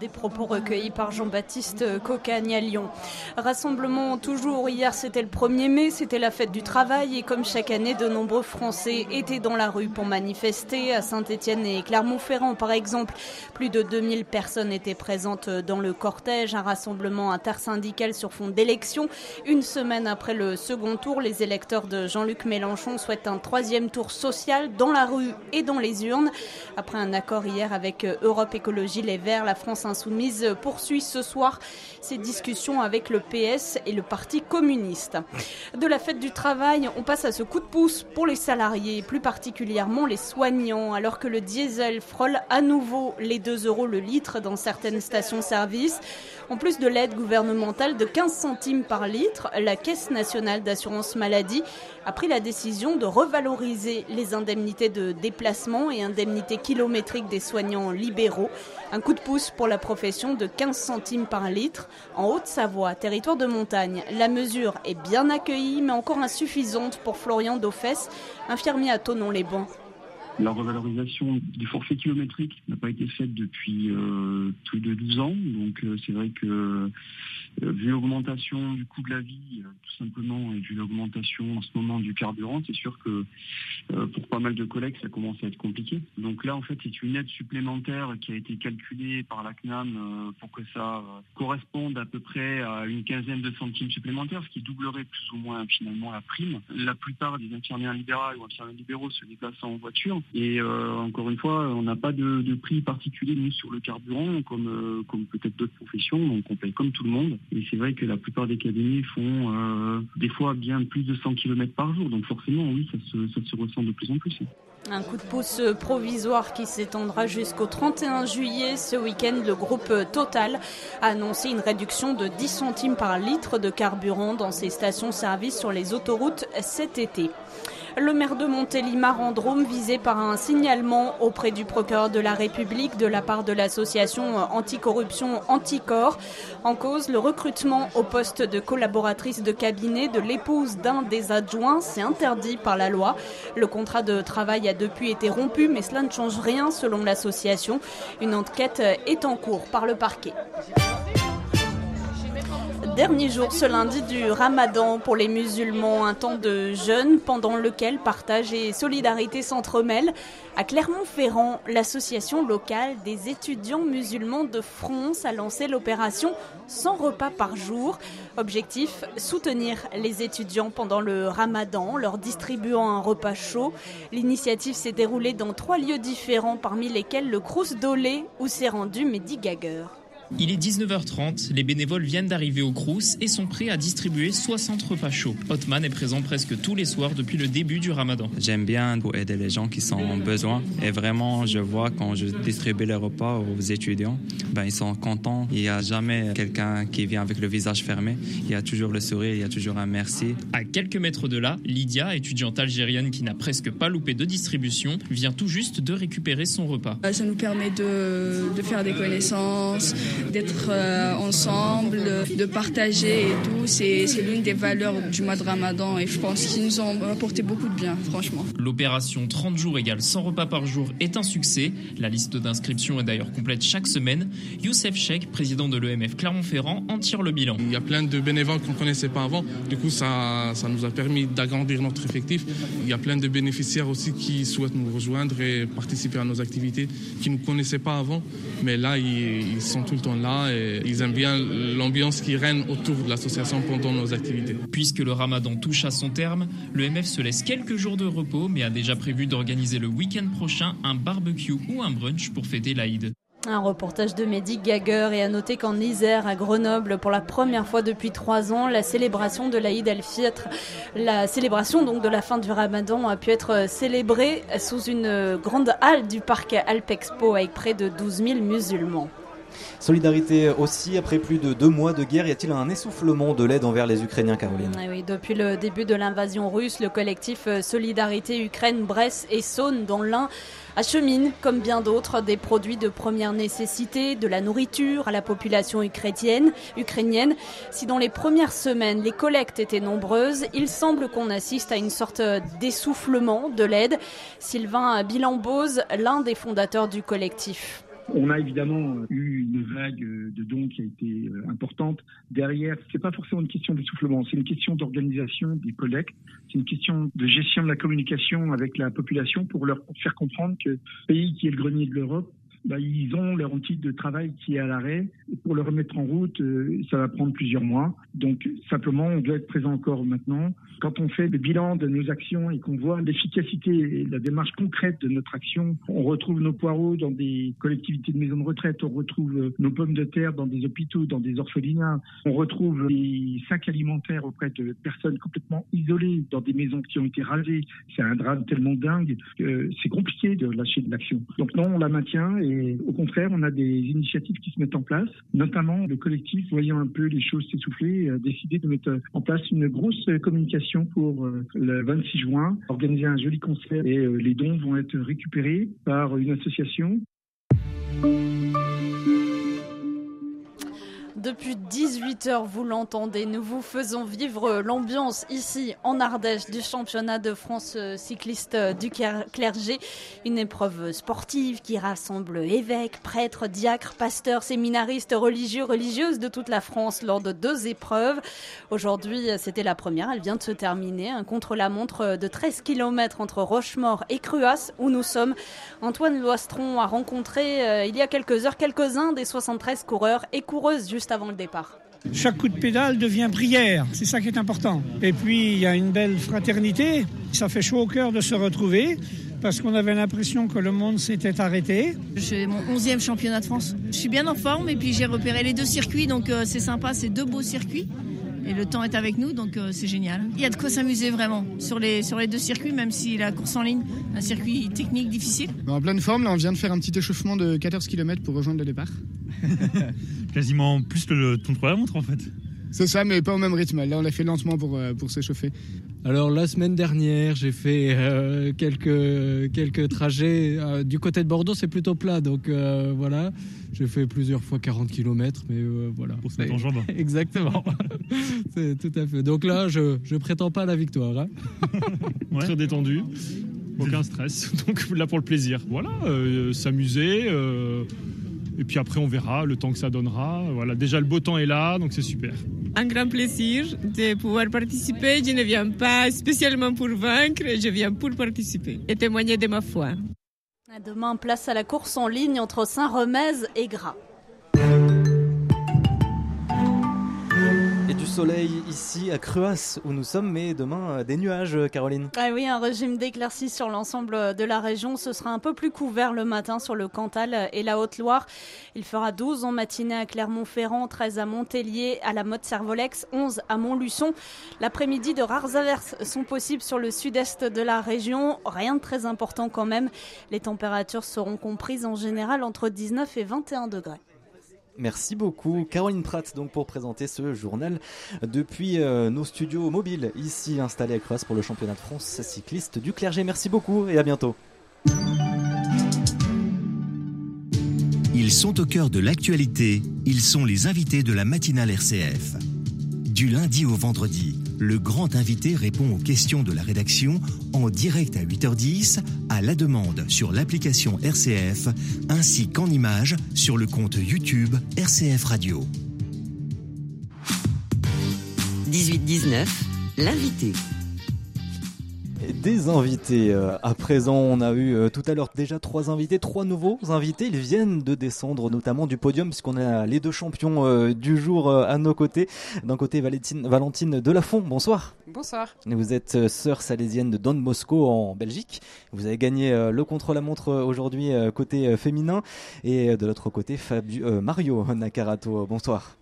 S4: des propos recueillis par Jean-Baptiste Cocagne à Lyon. Rassemblement toujours, hier c'était le 1er mai, c'était la fête du travail et comme chaque année, de nombreux Français étaient dans la rue pour manifester. À Saint-Étienne et Clermont-Ferrand par exemple, plus de 2000 personnes étaient présentes dans le cortège, un rassemblement intersyndical sur fond d'élection. Une semaine après le second tour, les électeurs de Jean-Luc Mélenchon souhaitent un troisième tour social dans la rue et dans les urnes. Après un accord hier avec Europe Écologie Les Verts, la France Insoumise poursuit ce soir ses discussions avec le PS et le Parti communiste. De la fête du travail, on passe à ce coup de pouce pour les salariés, plus particulièrement les soignants, alors que le diesel frôle à nouveau les 2 euros le litre dans certaines stations-service. En plus de l'aide gouvernementale de 15 centimes par litre, la Caisse nationale d'assurance maladie a pris la décision de revaloriser les indemnités de déplacement et indemnités kilométriques des soignants libéraux. Un coup de pouce pour la profession de 15 centimes par litre. En Haute-Savoie, territoire de montagne, la mesure est bien accueillie mais encore insuffisante pour Florian Dauphès, infirmier à Tonon-les-Bains
S14: La revalorisation du forfait kilométrique n'a pas été faite depuis euh, plus de 12 ans. Donc euh, c'est vrai que euh, vu l'augmentation du coût de la vie, tout simplement, et vu l'augmentation en ce moment du carburant, c'est sûr que pour pas mal de collègues, ça commence à être compliqué. Donc là, en fait, c'est une aide supplémentaire qui a été calculée par la CNAM pour que ça corresponde à peu près à une quinzaine de centimes supplémentaires, ce qui doublerait plus ou moins finalement la prime. La plupart des infirmières libérales ou infirmières libéraux se déplacent en voiture. Et euh, encore une fois, on n'a pas de, prix particulier nous sur le carburant comme euh, comme peut-être d'autres professions, donc on paye comme tout le monde. Et c'est vrai que la plupart des cabinets font euh, des fois bien plus de 100 km par jour, donc forcément oui, ça se, ça se ressent de plus en plus.
S4: Un coup de pouce provisoire qui s'étendra jusqu'au 31 juillet. Ce week-end, le groupe Total a annoncé une réduction de 10 centimes par litre de carburant dans ses stations-service sur les autoroutes cet été. Le maire de Montélimar en Drôme visé par un signalement auprès du procureur de la République de la part de l'association anticorruption Anticor. En cause, le recrutement au poste de collaboratrice de cabinet de l'épouse d'un des adjoints, c'est interdit par la loi. Le contrat de travail a depuis été rompu, mais cela ne change rien selon l'association. Une enquête est en cours par le parquet. Dernier jour ce lundi du ramadan pour les musulmans, un temps de jeûne pendant lequel partage et solidarité s'entremêlent. À Clermont-Ferrand, l'association locale des étudiants musulmans de France a lancé l'opération 100 repas par jour. Objectif, soutenir les étudiants pendant le ramadan, leur distribuant un repas chaud. L'initiative s'est déroulée dans trois lieux différents, parmi lesquels le Crous Dolé où s'est rendu Mehdi Gager.
S15: Il est 19h30, les bénévoles viennent d'arriver au Crous et sont prêts à distribuer 60 repas chauds. Hotman est présent presque tous les soirs depuis le début du ramadan.
S16: J'aime bien pour aider les gens qui sont en besoin et vraiment je vois quand je distribue les repas aux étudiants, ben, ils sont contents. Il n'y a jamais quelqu'un qui vient avec le visage fermé. Il y a toujours le sourire, il y a toujours un merci.
S15: À quelques mètres de là, Lydia, étudiante algérienne qui n'a presque pas loupé de distribution, vient tout juste de récupérer son repas.
S17: Ça nous permet de, de faire des connaissances, d'être euh, ensemble, de partager et tout. C'est l'une des valeurs du mois de Ramadan et je pense qu'ils nous ont apporté beaucoup de bien, franchement.
S15: L'opération 30 jours égale 100 repas par jour est un succès. La liste d'inscriptions est d'ailleurs complète chaque semaine. Youssef Cheikh, président de l'EMF Clermont-Ferrand, en tire le bilan.
S18: Il y a plein de bénévoles qu'on ne connaissait pas avant. Du coup, ça, ça nous a permis d'agrandir notre effectif. Il y a plein de bénéficiaires aussi qui souhaitent nous rejoindre et participer à nos activités, qui ne nous connaissaient pas avant. Mais là, ils, ils sont tout le temps là et ils aiment bien l'ambiance qui règne autour de l'association pendant nos activités.
S15: Puisque le ramadan touche à son terme, le MF se laisse quelques jours de repos mais a déjà prévu d'organiser le week-end prochain un barbecue ou un brunch pour fêter l'Aïd.
S4: Un reportage de Mehdi Gager et à noter qu'en Isère, à Grenoble, pour la première fois depuis trois ans, la célébration de l'Aïd el-Fitr, la célébration donc de la fin du Ramadan a pu être célébrée sous une grande halle du parc Alpexpo avec près de 12 000 musulmans.
S3: Solidarité aussi, après plus de deux mois de guerre, y a-t-il un essoufflement de l'aide envers les Ukrainiens, Caroline?
S4: Ah oui, Depuis le début de l'invasion russe, le collectif Solidarité Ukraine, Brest et Saône, dans l'Ain, achemine, comme bien d'autres, des produits de première nécessité, de la nourriture à la population ukrainienne. ukrainienne. Si dans les premières semaines, les collectes étaient nombreuses, il semble qu'on assiste à une sorte d'essoufflement de l'aide. Sylvain Bilambose, l'un des fondateurs du collectif.
S19: On a évidemment eu une vague de dons qui a été euh, importante. Derrière, c'est pas forcément une question d'essoufflement, c'est une question d'organisation des collectes, c'est une question de gestion de la communication avec la population pour leur faire comprendre que le pays qui est le grenier de l'Europe bah, ils ont leur outil de travail qui est à l'arrêt. Pour le remettre en route, euh, ça va prendre plusieurs mois. Donc simplement, on doit être présent encore maintenant. Quand on fait le bilan de nos actions et qu'on voit l'efficacité et la démarche concrète de notre action, on retrouve nos poireaux dans des collectivités de maisons de retraite, on retrouve euh, nos pommes de terre dans des hôpitaux, dans des orphelinats, on retrouve les sacs alimentaires auprès de personnes complètement isolées dans des maisons qui ont été rasées. C'est un drame tellement dingue que c'est compliqué de lâcher de l'action. Donc non, on la maintient et au contraire, on a des initiatives qui se mettent en place, notamment le collectif, voyant un peu les choses s'essouffler, a décidé de mettre en place une grosse communication pour euh, le 26 juin, organiser un joli concert et euh, les dons vont être récupérés par une association
S4: depuis 18h, vous l'entendez. Nous vous faisons vivre l'ambiance ici en Ardèche du championnat de France euh, cycliste euh, du clergé. Une épreuve sportive qui rassemble évêques, prêtres, diacres, pasteurs, séminaristes, religieux, religieuses de toute la France lors de deux épreuves. Aujourd'hui, c'était la première. Elle vient de se terminer. Un contre-la-montre de 13 km entre Rochemort et Cruas où nous sommes. Antoine Loistron a rencontré euh, il y a quelques heures quelques-uns des 73 coureurs et coureuses juste avant le départ.
S11: Chaque coup de pédale devient prière, c'est ça qui est important. Et puis il y a une belle fraternité, ça fait chaud au cœur de se retrouver parce qu'on avait l'impression que le monde s'était arrêté.
S20: J'ai mon 11e championnat de France. Je suis bien en forme et puis j'ai repéré les deux circuits, donc euh, c'est sympa, c'est deux beaux circuits. Et le temps est avec nous, donc euh, c'est génial. Il y a de quoi s'amuser vraiment sur les, sur les deux circuits, même si la course en ligne, un circuit technique difficile.
S21: En pleine forme, là on vient de faire un petit échauffement de 14 km pour rejoindre le départ.
S22: Quasiment plus le ton de la montre en fait.
S21: C'est ça, mais pas au même rythme. Là, on l'a fait lentement pour, euh, pour s'échauffer.
S23: Alors, la semaine dernière, j'ai fait euh, quelques, quelques trajets. Euh, du côté de Bordeaux, c'est plutôt plat. Donc, voilà. J'ai fait plusieurs fois 40 km, mais voilà.
S22: Pour se mettre en jambe.
S23: Exactement. c'est tout à fait. Donc là, je ne prétends pas à la victoire. Hein.
S22: Très détendu. Aucun stress. Donc là, pour le plaisir. Voilà. S'amuser. Et puis après, on verra le temps que ça donnera. Voilà, déjà le beau temps est là, donc c'est super.
S24: Un grand plaisir de pouvoir participer. Je ne viens pas spécialement pour vaincre, je viens pour participer et témoigner de ma foi.
S4: Demain, place à la course en ligne entre Saint-Remez et Gras.
S3: Soleil ici à Cruas où nous sommes, mais demain euh, des nuages, euh, Caroline.
S4: Ah oui, un régime d'éclaircies sur l'ensemble de la région. Ce sera un peu plus couvert le matin sur le Cantal et la Haute-Loire. Il fera 12 en matinée à Clermont-Ferrand, 13 à Montpellier, à la Motte-Servolex, 11 à Montluçon. L'après-midi, de rares averses sont possibles sur le sud-est de la région. Rien de très important quand même. Les températures seront comprises en général entre 19 et 21 degrés.
S3: Merci beaucoup Caroline Pratt donc pour présenter ce journal depuis euh, nos studios mobiles ici installés à Croix pour le championnat de France cycliste du clergé. Merci beaucoup et à bientôt.
S25: Ils sont au cœur de l'actualité, ils sont les invités de la matinale RCF. Du lundi au vendredi, le grand invité répond aux questions de la rédaction en direct à 8h10 à la demande sur l'application RCF ainsi qu'en images sur le compte YouTube RCF Radio.
S8: 18-19, l'invité
S3: des invités. Euh, à présent, on a eu euh, tout à l'heure déjà trois invités, trois nouveaux invités. Ils viennent de descendre notamment du podium puisqu'on a les deux champions euh, du jour à nos côtés. D'un côté, Valentine, Valentine Delafont, bonsoir.
S26: Bonsoir.
S3: Vous êtes sœur salésienne de Don Bosco en Belgique. Vous avez gagné le contre-la-montre aujourd'hui côté féminin. Et de l'autre côté, Fabio, Mario Nakarato, bonsoir.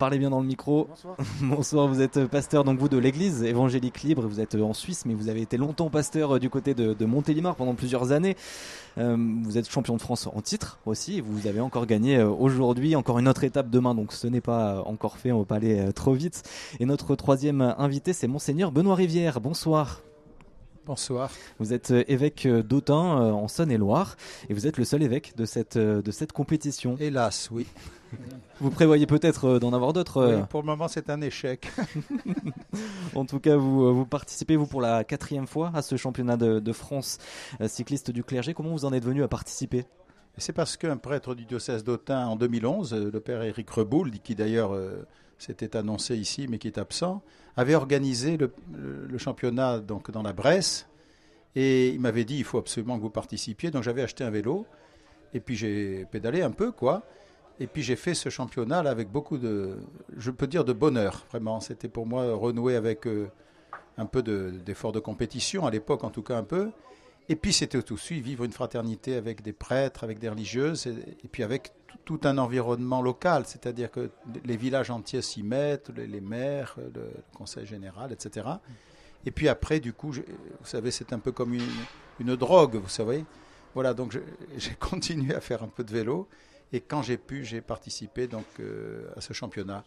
S3: Parlez bien dans le micro. Bonsoir. vous êtes pasteur donc vous de l'église évangélique libre, vous êtes en Suisse mais vous avez été longtemps pasteur euh, du côté de, Montélimar pendant plusieurs années. Euh, vous êtes champion de France en titre aussi et vous avez encore gagné euh, aujourd'hui, encore une autre étape demain donc ce n'est pas encore fait, on ne va pas aller trop vite. Et notre troisième invité c'est monseigneur Benoît Rivière. Bonsoir.
S27: Bonsoir.
S3: Vous êtes évêque d'Autun en Saône-et-Loire et vous êtes le seul évêque de cette, de cette compétition.
S27: Hélas, oui.
S3: Vous prévoyez peut-être euh, d'en avoir d'autres
S27: euh Pour le moment, c'est un échec.
S3: en tout cas, vous, euh, vous participez, vous, pour la quatrième fois à ce championnat de, France cycliste du clergé. Comment vous en êtes venu à participer?
S27: C'est parce qu'un prêtre du diocèse d'Autun, en 2011, le père Éric Reboul, qui d'ailleurs s'était annoncé ici, mais qui est absent, avait organisé le, le, championnat donc, dans la Bresse. Et il m'avait dit, il faut absolument que vous participiez. Donc j'avais acheté un vélo. Et puis j'ai pédalé un peu, quoi. Et puis j'ai fait ce championnat avec beaucoup de, je peux dire, de bonheur. Vraiment, c'était pour moi renouer avec euh, un peu d'effort de, compétition, à l'époque en tout cas un peu. Et puis c'était tout aussi vivre une fraternité avec des prêtres, avec des religieuses, et, puis avec tout un environnement local, c'est-à-dire que les villages entiers s'y mettent, les, maires, le, conseil général, etc. Et puis après, du coup, vous savez, c'est un peu comme une, une drogue, vous savez. Voilà, donc j'ai continué à faire un peu de vélo. Et quand j'ai pu, j'ai participé donc euh, à ce championnat.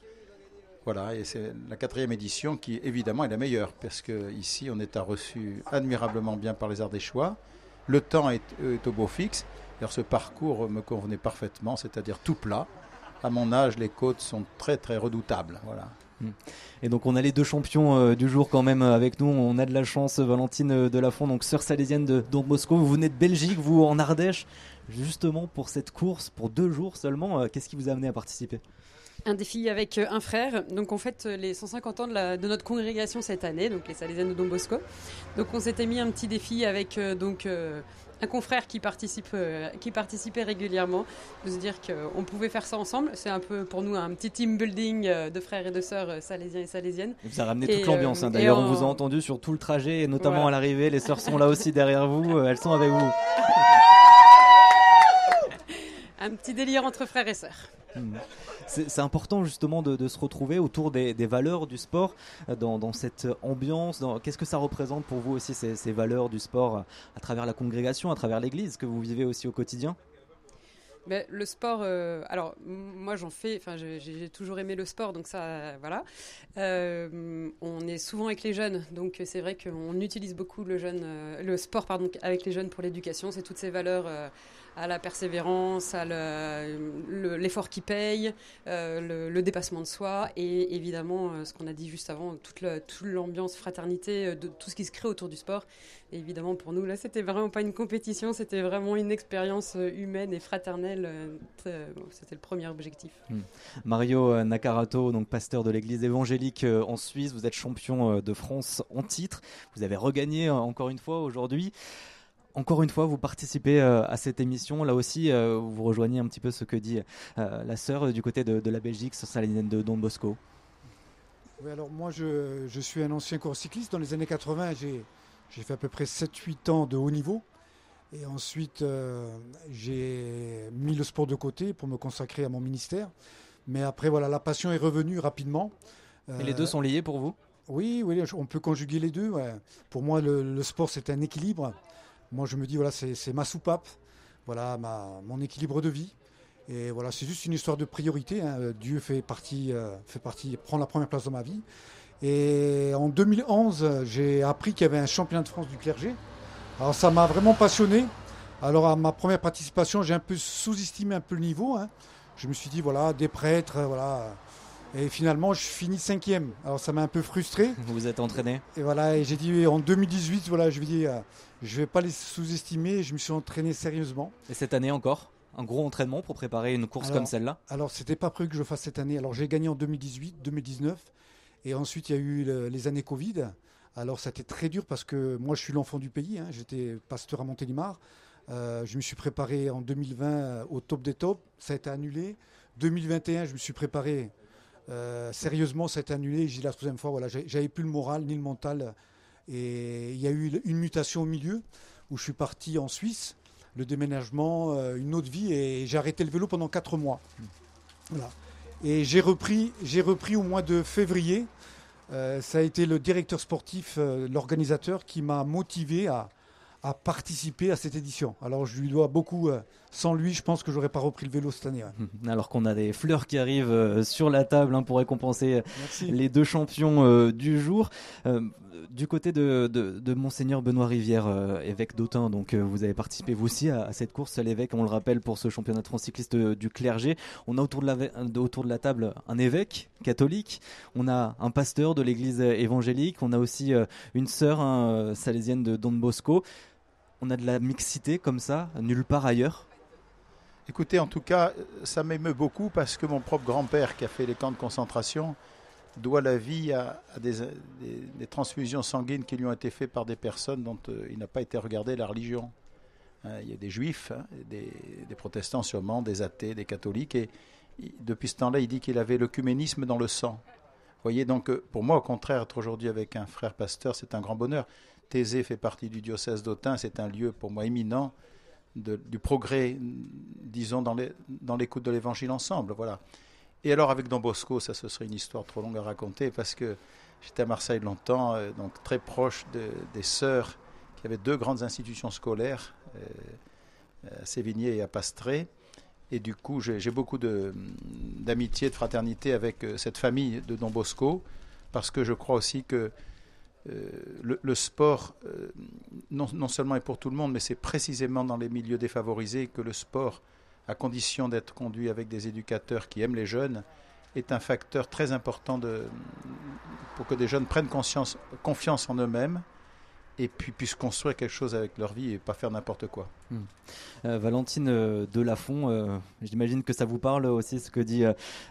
S27: Voilà, et c'est la quatrième édition qui évidemment est la meilleure parce que ici on est reçu admirablement bien par les Ardéchois. Le temps est, au beau fixe. Alors ce parcours me convenait parfaitement, c'est-à-dire tout plat. à mon âge, les côtes sont très très redoutables. Voilà.
S3: Et donc on a les deux champions euh, du jour quand même euh, avec nous. On a de la chance, Valentine euh, Delafont, donc sœur salésienne de Don Bosco. Vous venez de Belgique, vous en Ardèche, justement pour cette course, pour deux jours seulement. Qu'est-ce qui vous a amené à participer?
S28: Un défi avec un frère. Donc on fête les 150 ans de, la, de, notre congrégation cette année, donc les Salésiennes de Don Bosco. Donc on s'était mis un petit défi avec donc un confrère qui, participe, euh, qui participait régulièrement, de se dire qu'on pouvait faire ça ensemble. C'est un peu pour nous un petit team building euh, de frères et de sœurs euh, salésiens et salésiennes.
S3: Vous avez ramené toute l'ambiance. Hein. D'ailleurs, on vous a entendu sur tout le trajet, et notamment à l'arrivée. Les sœurs sont là aussi derrière vous. Elles sont avec vous.
S28: un petit délire entre frères et sœurs.
S3: Hmm. C'est important justement de, se retrouver autour des, valeurs du sport, euh, dans, cette ambiance. Qu'est-ce que ça représente pour vous aussi ces, valeurs du sport euh, à travers la congrégation, à travers l'Église que vous vivez aussi au quotidien?
S28: Mais le sport, euh, alors moi j'en fais, enfin j'ai toujours aimé le sport, donc ça, voilà. on est souvent avec les jeunes, donc c'est vrai qu'on utilise beaucoup le, jeune, le sport pardon, avec les jeunes pour l'éducation. C'est toutes ces valeurs à la persévérance, à l'effort qui paye, euh, le, dépassement de soi et évidemment euh, ce qu'on a dit juste avant, toute l'ambiance fraternité, euh, tout ce qui se crée autour du sport. Et évidemment pour nous là, c'était vraiment pas une compétition, c'était vraiment une expérience humaine et fraternelle. C'était le premier objectif.
S3: Hmm. Mario Nakarato, donc pasteur de l'église évangélique en Suisse, vous êtes champion de France en titre. Vous avez regagné encore une fois aujourd'hui. Encore une fois, vous participez euh, à cette émission. Là aussi, euh, vous rejoignez un petit peu ce que dit euh, la sœur du côté de, la Belgique, sur Saline de Don Bosco.
S29: Oui, alors moi, je, suis un ancien coureur cycliste. Dans les années 80, j'ai fait à peu près 7-8 ans de haut niveau. Et ensuite, j'ai mis le sport de côté pour me consacrer à mon ministère. Mais après, voilà, la passion est revenue rapidement.
S3: Et les deux sont liés pour vous?
S29: Oui, oui, on peut conjuguer les deux. Pour moi, le sport, c'est un équilibre. Moi, je me dis, voilà, c'est ma soupape, voilà, ma, mon équilibre de vie. Et voilà, c'est juste une histoire de priorité. Hein. Dieu fait partie, euh, fait partie, prend la première place dans ma vie. Et en 2011, j'ai appris qu'il y avait un championnat de France du clergé. Alors ça m'a vraiment passionné. Alors à ma première participation, j'ai un peu sous-estimé un peu le niveau. Hein. Je me suis dit voilà, des prêtres, voilà, et finalement, je finis cinquième. Alors ça m'a un peu frustré.
S3: Vous vous êtes entraîné?
S29: Et voilà, et j'ai dit en 2018, voilà, je vais dire, je vais pas les sous-estimer. Je me suis entraîné sérieusement.
S3: Et cette année encore un gros entraînement pour préparer une course comme celle-là?
S29: Alors, c'était pas prévu que je fasse cette année. Alors, j'ai gagné en 2018, 2019. Et ensuite, il y a eu les années Covid. Alors, ça a été très dur parce que moi, je suis l'enfant du pays. Hein. J'étais pasteur à Montélimar. Euh, je me suis préparé en 2020 euh, au top des tops. Ça a été annulé. 2021, je me suis préparé euh, sérieusement, c'est annulé. J'ai la troisième fois, voilà, j'avais plus le moral ni le mental. Et il y a eu une mutation au milieu où je suis parti en Suisse, le déménagement, euh, une autre vie, et j'ai arrêté le vélo pendant quatre mois. Voilà. Et j'ai repris, j'ai repris au mois de février. Euh, ça a été le directeur sportif, l'organisateur, qui m'a motivé à, participer à cette édition. Alors je lui dois beaucoup. Euh, sans lui, je pense que j'aurais pas repris le vélo cette année.
S3: Alors qu'on a des fleurs qui arrivent euh, sur la table hein, pour récompenser euh, les deux champions du jour. du côté de, de, Monseigneur Benoît Rivière, évêque d'Autun, donc vous avez participé vous aussi à, cette course à l'évêque, on le rappelle, pour ce championnat de France cycliste du clergé. On a autour de, la, autour de la table un évêque catholique, on a un pasteur de l'église évangélique, on a aussi une sœur hein, salésienne de Don Bosco on a de la mixité comme ça, nulle part ailleurs
S27: Écoutez, en tout cas, ça m'émeut beaucoup parce que mon propre grand-père qui a fait les camps de concentration doit la vie à, des, transfusions sanguines qui lui ont été faites par des personnes dont euh, il n'a pas été regardé la religion. Hein, il y a des juifs, hein, des, protestants sûrement, des athées, des catholiques, et depuis ce temps-là, il dit qu'il avait l'œcuménisme dans le sang. Vous voyez, donc euh, pour moi, au contraire, être aujourd'hui avec un frère pasteur, c'est un grand bonheur. Thésée fait partie du diocèse d'Autun, c'est un lieu pour moi éminent du progrès, disons, dans l'écoute de l'évangile ensemble. Voilà. Et alors avec Don Bosco, ça ce serait une histoire trop longue à raconter parce que j'étais à Marseille longtemps, euh, donc très proche des sœurs qui avaient deux grandes institutions scolaires, euh, à Sévigné et à Pastré. Et du coup, j'ai beaucoup d'amitié, de, de fraternité avec euh, cette famille de Don Bosco, parce que je crois aussi que euh, le, sport, euh, non, seulement est pour tout le monde, mais c'est précisément dans les milieux défavorisés que le sport à condition d'être conduit avec des éducateurs qui aiment les jeunes, est un facteur très important pour que des jeunes prennent confiance en eux-mêmes et puis puissent construire quelque chose avec leur vie et pas faire n'importe quoi.
S3: Hmm. Euh, Valentine euh, Delafont, euh, j'imagine que ça vous parle aussi ce que dit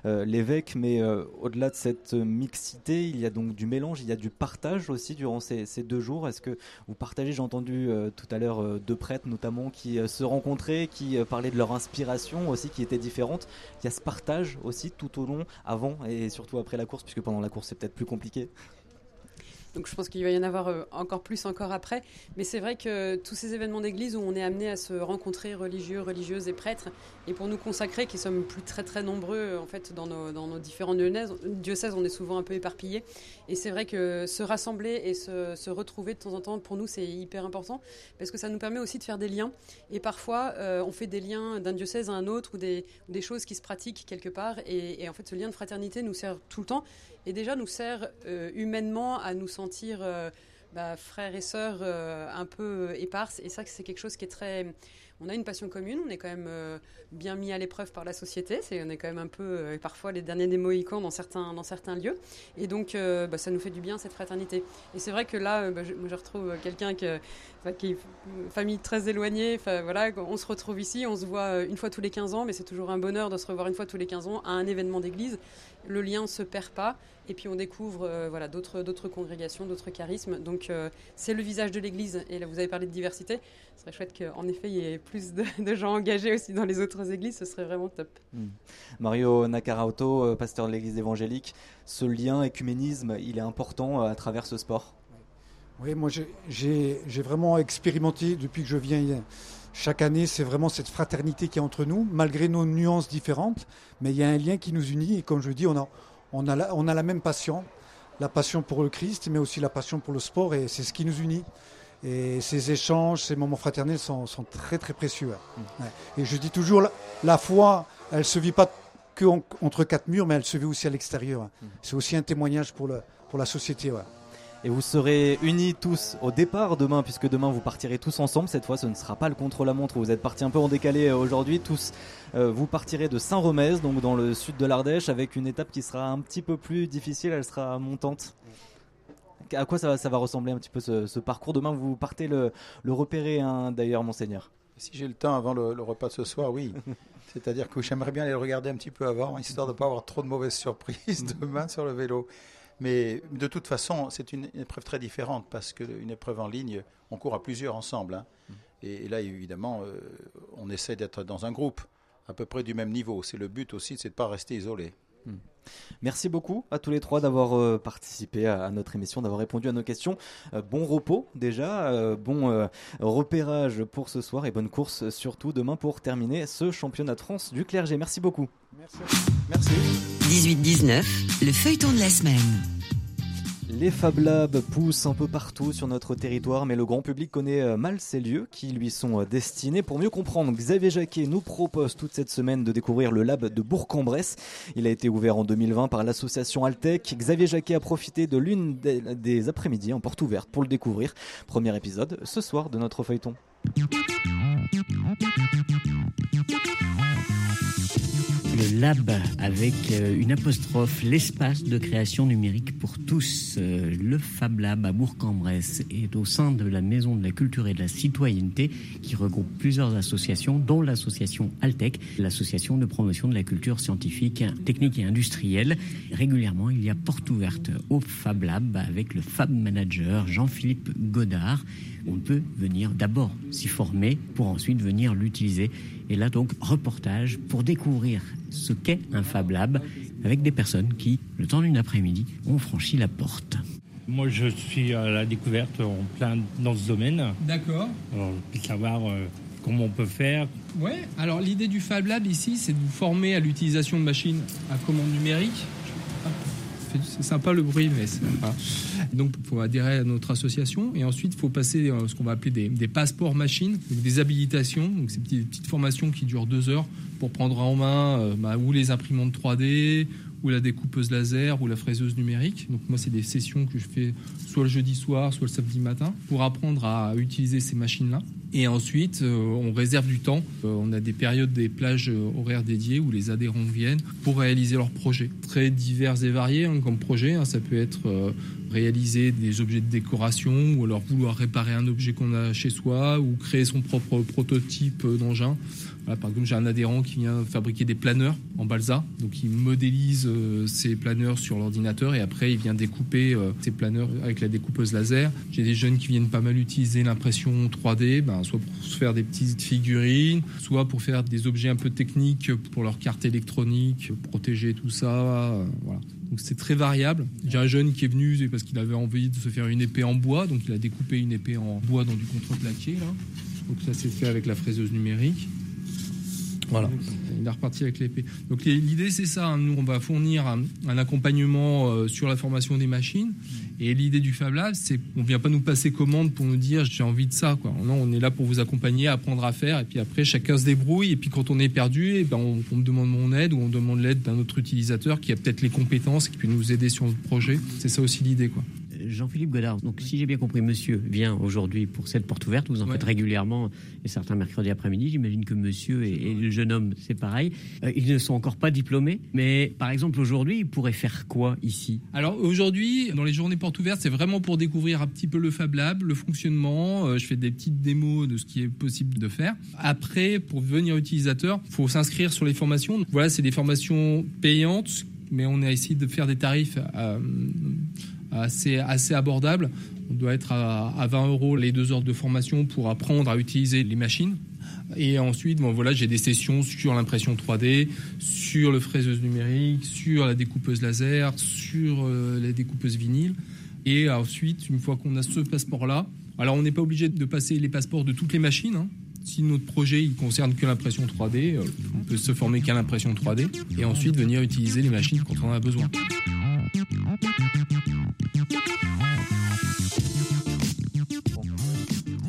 S3: l'évêque, mais au-delà de cette mixité, il y a donc du mélange, il y a du partage aussi durant ces, deux jours. Est-ce que vous partagez, j'ai entendu tout à l'heure deux prêtres notamment qui se rencontraient, qui parlaient de leur inspiration aussi, qui était différente. Il y a ce partage aussi tout au long, avant et surtout après la course, puisque pendant la course c'est peut-être plus compliqué.
S28: Donc je pense qu'il va y en avoir euh, encore plus encore après. Mais c'est vrai que tous ces événements d'église où on est amené à se rencontrer religieux, religieuses et prêtres, et pour nous consacrer, qui sommes plus très très nombreux en fait dans nos, différents diocèses, on est souvent un peu éparpillés. Et c'est vrai que se rassembler et se, retrouver de temps en temps, pour nous, c'est hyper important parce que ça nous permet aussi de faire des liens. Et parfois, euh, on fait des liens d'un diocèse à un autre ou des, choses qui se pratiquent quelque part. Et en fait, ce lien de fraternité nous sert tout le temps et déjà nous sert euh, humainement à nous sentir euh, bah, frères et sœurs euh, un peu éparses. Et ça, c'est quelque chose qui est très on a une passion commune, on est quand même bien mis à l'épreuve par la société, on est quand même un peu parfois les derniers des Mohicans dans certains, dans certains lieux, et donc bah, ça nous fait du bien cette fraternité. Et c'est vrai que là, bah, je, retrouve quelqu'un qui, est famille très éloignée, voilà, on se retrouve ici, on se voit une fois tous les 15 ans, mais c'est toujours un bonheur de se revoir une fois tous les 15 ans à un événement d'église. Le lien ne se perd pas, et puis on découvre voilà, d'autres, d'autres congrégations, d'autres charismes. Donc c'est le visage de l'église, et là vous avez parlé de diversité, ce serait chouette qu'en effet il y ait plus de, gens engagés aussi dans les autres églises, ce serait vraiment top. Hmm.
S3: Mario Nakarauto, euh, pasteur de l'église évangélique, ce lien écuménisme, il est important euh, à travers ce sport?
S29: Oui, moi j'ai vraiment expérimenté depuis que je viens chaque année, c'est vraiment cette fraternité qui est entre nous, malgré nos nuances différentes, mais il y a un lien qui nous unit et comme je dis, on a, on a, la, on a la même passion, la passion pour le Christ, mais aussi la passion pour le sport et c'est ce qui nous unit. Et ces échanges, ces moments fraternels sont, très très précieux. Et je dis toujours, la, foi, elle ne se vit pas que entre quatre murs, mais elle se vit aussi à l'extérieur. Mm. C'est aussi un témoignage pour, le, pour la société.
S3: Et vous serez unis tous au départ demain, puisque demain vous partirez tous ensemble. Cette fois, ce ne sera pas le contre-la-montre. Vous êtes partis un peu en décalé euh, aujourd'hui. Tous, euh, vous partirez de Saint-Romez, donc dans le sud de l'Ardèche, avec une étape qui sera un petit peu plus difficile. Elle sera montante à quoi ça va, ressembler un petit peu ce, parcours? Demain, vous partez le, repérer, hein, d'ailleurs, monseigneur.
S27: Si j'ai le temps avant le, repas de ce soir, oui. C'est-à-dire que j'aimerais bien aller le regarder un petit peu avant, histoire de ne pas avoir trop de mauvaises surprises demain sur le vélo. Mais de toute façon, c'est une épreuve très différente parce qu'une épreuve en ligne, on court à plusieurs ensemble. Hein. Mm. Et, là, évidemment, euh, on essaie d'être dans un groupe à peu près du même niveau. C'est le but aussi, c'est de ne pas rester isolé.
S3: Mm. Merci beaucoup à tous les trois d'avoir euh, participé à, notre émission, d'avoir répondu à nos questions. Euh, bon repos déjà, euh, bon repérage pour ce soir et bonne course surtout demain pour terminer ce championnat de France du clergé. Merci beaucoup.
S27: Merci. Merci.
S8: 18-19, le feuilleton de la semaine.
S3: Les Fab Labs poussent un peu partout sur notre territoire, mais le grand public connaît euh, mal ces lieux qui lui sont euh, destinés. Pour mieux comprendre, Xavier Jacquet nous propose toute cette semaine de découvrir le lab de Bourg-en-Bresse. Il a été ouvert en 2020 par l'association Altec. Xavier Jacquet a profité de l'une des après-midi en porte ouverte pour le découvrir. Premier épisode ce soir de notre feuilleton.
S30: Le lab avec euh, une apostrophe, l'espace de création numérique pour tous. Euh, le Fab Lab à Bourg-en-Bresse est au sein de la Maison de la Culture et de la Citoyenneté qui regroupe plusieurs associations, dont l'association Altec, l'association de promotion de la culture scientifique, technique et industrielle. Régulièrement, il y a porte ouverte au Fab Lab avec le Fab Manager Jean-Philippe Godard. On peut venir d'abord s'y former pour ensuite venir l'utiliser et là donc, reportage pour découvrir ce qu'est un Fab Lab avec des personnes qui, le temps d'une après-midi, ont franchi la porte.
S31: Moi, je suis à la découverte en plein dans ce domaine.
S32: D'accord.
S31: Alors, je savoir euh, comment on peut faire.
S32: Ouais. Alors, l'idée du Fab Lab ici, c'est de vous former à l'utilisation de machines à commande numérique c'est sympa le bruit, mais c'est sympa. Donc, il faut adhérer à notre association. Et ensuite, il faut passer euh, ce qu'on va appeler des, passeports machines, des habilitations. Donc, c'est des petites formations qui durent deux heures pour prendre en main euh, bah, ou les imprimantes 3D, ou la découpeuse laser, ou la fraiseuse numérique. Donc, moi, c'est des sessions que je fais soit le jeudi soir, soit le samedi matin, pour apprendre à utiliser ces machines-là. Et ensuite, euh, on réserve du temps. Euh, on a des périodes, des plages euh, horaires dédiées où les adhérents viennent pour réaliser leurs projets. Très divers et variés hein, comme projet. hein. Ça peut être réaliser des objets de décoration ou alors vouloir réparer un objet qu'on a chez soi ou créer son propre prototype d'engin. Par exemple, j'ai un adhérent qui vient fabriquer des planeurs en balsa. Donc, il modélise ces planeurs sur l'ordinateur et après, il vient découper ces planeurs avec la découpeuse laser. J'ai des jeunes qui viennent pas mal utiliser l'impression 3D, ben, soit pour se faire des petites figurines, soit pour faire des objets un peu techniques pour leur carte électronique, protéger tout ça. euh, voilà. Donc c'est très variable. J'ai un jeune qui est venu c'est parce qu'il avait envie de se faire une épée en bois, donc il a découpé une épée en bois dans du contreplaqué là. Donc ça s'est fait avec la fraiseuse numérique. Voilà, il est reparti avec l'épée. Donc l'idée c'est ça, hein. nous on va fournir un, accompagnement euh, sur la formation des machines. Et l'idée du Fab Lab, c'est qu'on vient pas nous passer commande pour nous dire j'ai envie de ça. Non, on est là pour vous accompagner, apprendre à faire, et puis après chacun se débrouille. Et puis quand on est perdu, eh ben, on, on me demande mon aide ou on demande l'aide d'un autre utilisateur qui a peut-être les compétences, qui peut nous aider sur notre projet. C'est ça aussi l'idée.
S30: Jean-Philippe Godard, donc si j'ai bien compris, monsieur vient aujourd'hui pour cette porte ouverte, vous en faites régulièrement, et certains mercredis après-midi, j'imagine que monsieur et, et le jeune homme, c'est pareil. Euh, ils ne sont encore pas diplômés, mais par exemple aujourd'hui, ils pourraient faire quoi ici?
S32: Alors aujourd'hui, dans les journées portes ouvertes, c'est vraiment pour découvrir un petit peu le Fab Lab, le fonctionnement. Euh, je fais des petites démos de ce qui est possible de faire. Après, pour devenir utilisateur, faut s'inscrire sur les formations. Voilà, c'est des formations payantes, mais on a essayé de faire des tarifs euh, assez, assez abordables. On doit être à, à 20 euros les deux heures de formation pour apprendre à utiliser les machines. Et ensuite, bon, voilà, j'ai des sessions sur l'impression 3D, sur le fraiseuse numérique, sur la découpeuse laser, sur euh, la découpeuse vinyle. Et ensuite, une fois qu'on a ce passeport-là, alors on n'est pas obligé de passer les passeports de toutes les machines. hein. Si notre projet il concerne que l'impression 3D, euh, on peut se former qu'à l'impression 3D et ensuite venir utiliser les machines quand on en a besoin.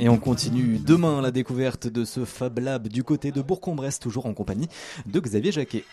S3: Et on continue demain la découverte de ce Fab Lab du côté de Bourg-en-Bresse, toujours en compagnie de Xavier Jacquet.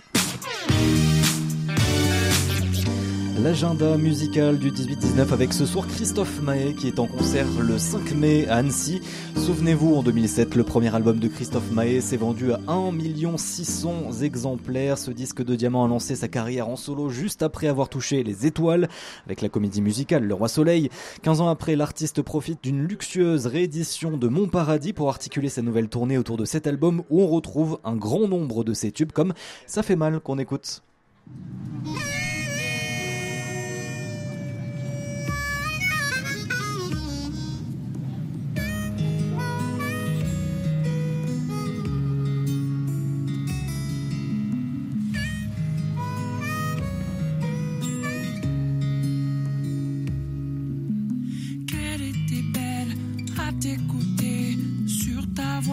S3: L'agenda musical du 18-19 avec ce soir Christophe Maé qui est en concert le 5 mai à Annecy. Souvenez-vous, en 2007, le premier album de Christophe Maé s'est vendu à 1 600 exemplaires. Ce disque de diamant a lancé sa carrière en solo juste après avoir touché les étoiles avec la comédie musicale Le Roi Soleil. 15 ans après, l'artiste profite d'une luxueuse réédition de Mon Paradis pour articuler sa nouvelle tournée autour de cet album où on retrouve un grand nombre de ses tubes comme Ça fait mal qu'on écoute.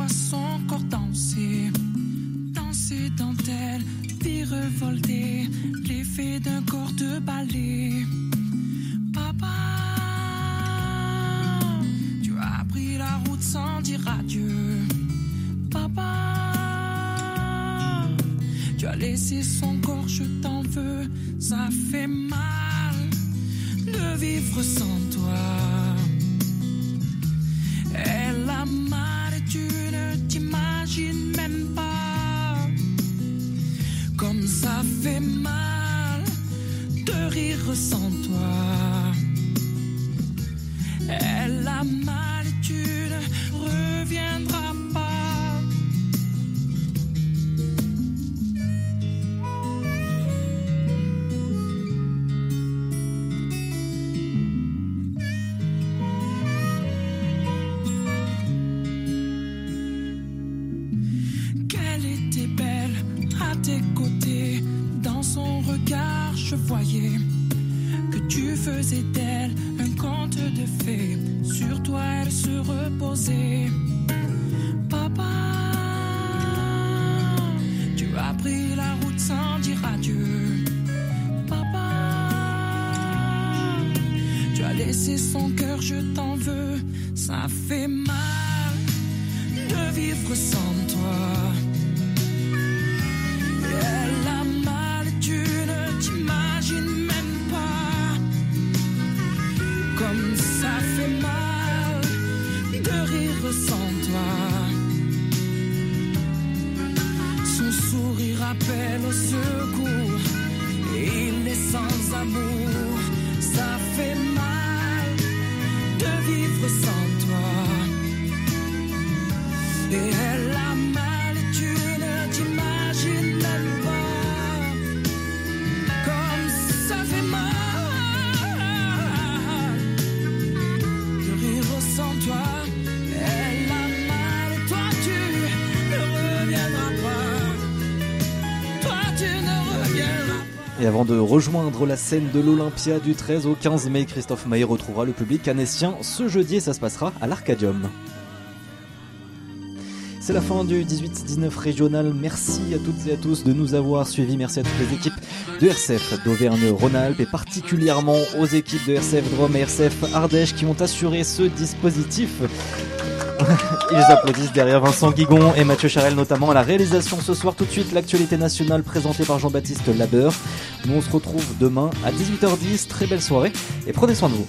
S33: Son corps danser, danser dentelle, vie revoltée, l'effet d'un corps de ballet. Papa, tu as pris la route sans dire adieu. Papa, tu as laissé son corps, je t'en veux, ça fait mal de vivre sans toi.
S3: De rejoindre la scène de l'Olympia du 13 au 15 mai, Christophe Maé retrouvera le public anessien ce jeudi et ça se passera à l'Arcadium. C'est la fin du 18-19 régional. Merci à toutes et à tous de nous avoir suivis. Merci à toutes les équipes de RCF d'Auvergne-Rhône-Alpes et particulièrement aux équipes de RCF Drôme et RCF Ardèche qui ont assuré ce dispositif. Ils applaudissent derrière Vincent Guigon et Mathieu Charel notamment à la réalisation ce soir. Tout de suite, l'actualité nationale présentée par Jean-Baptiste Labeur. Nous on se retrouve demain à 18h10. Très belle soirée et prenez soin de vous.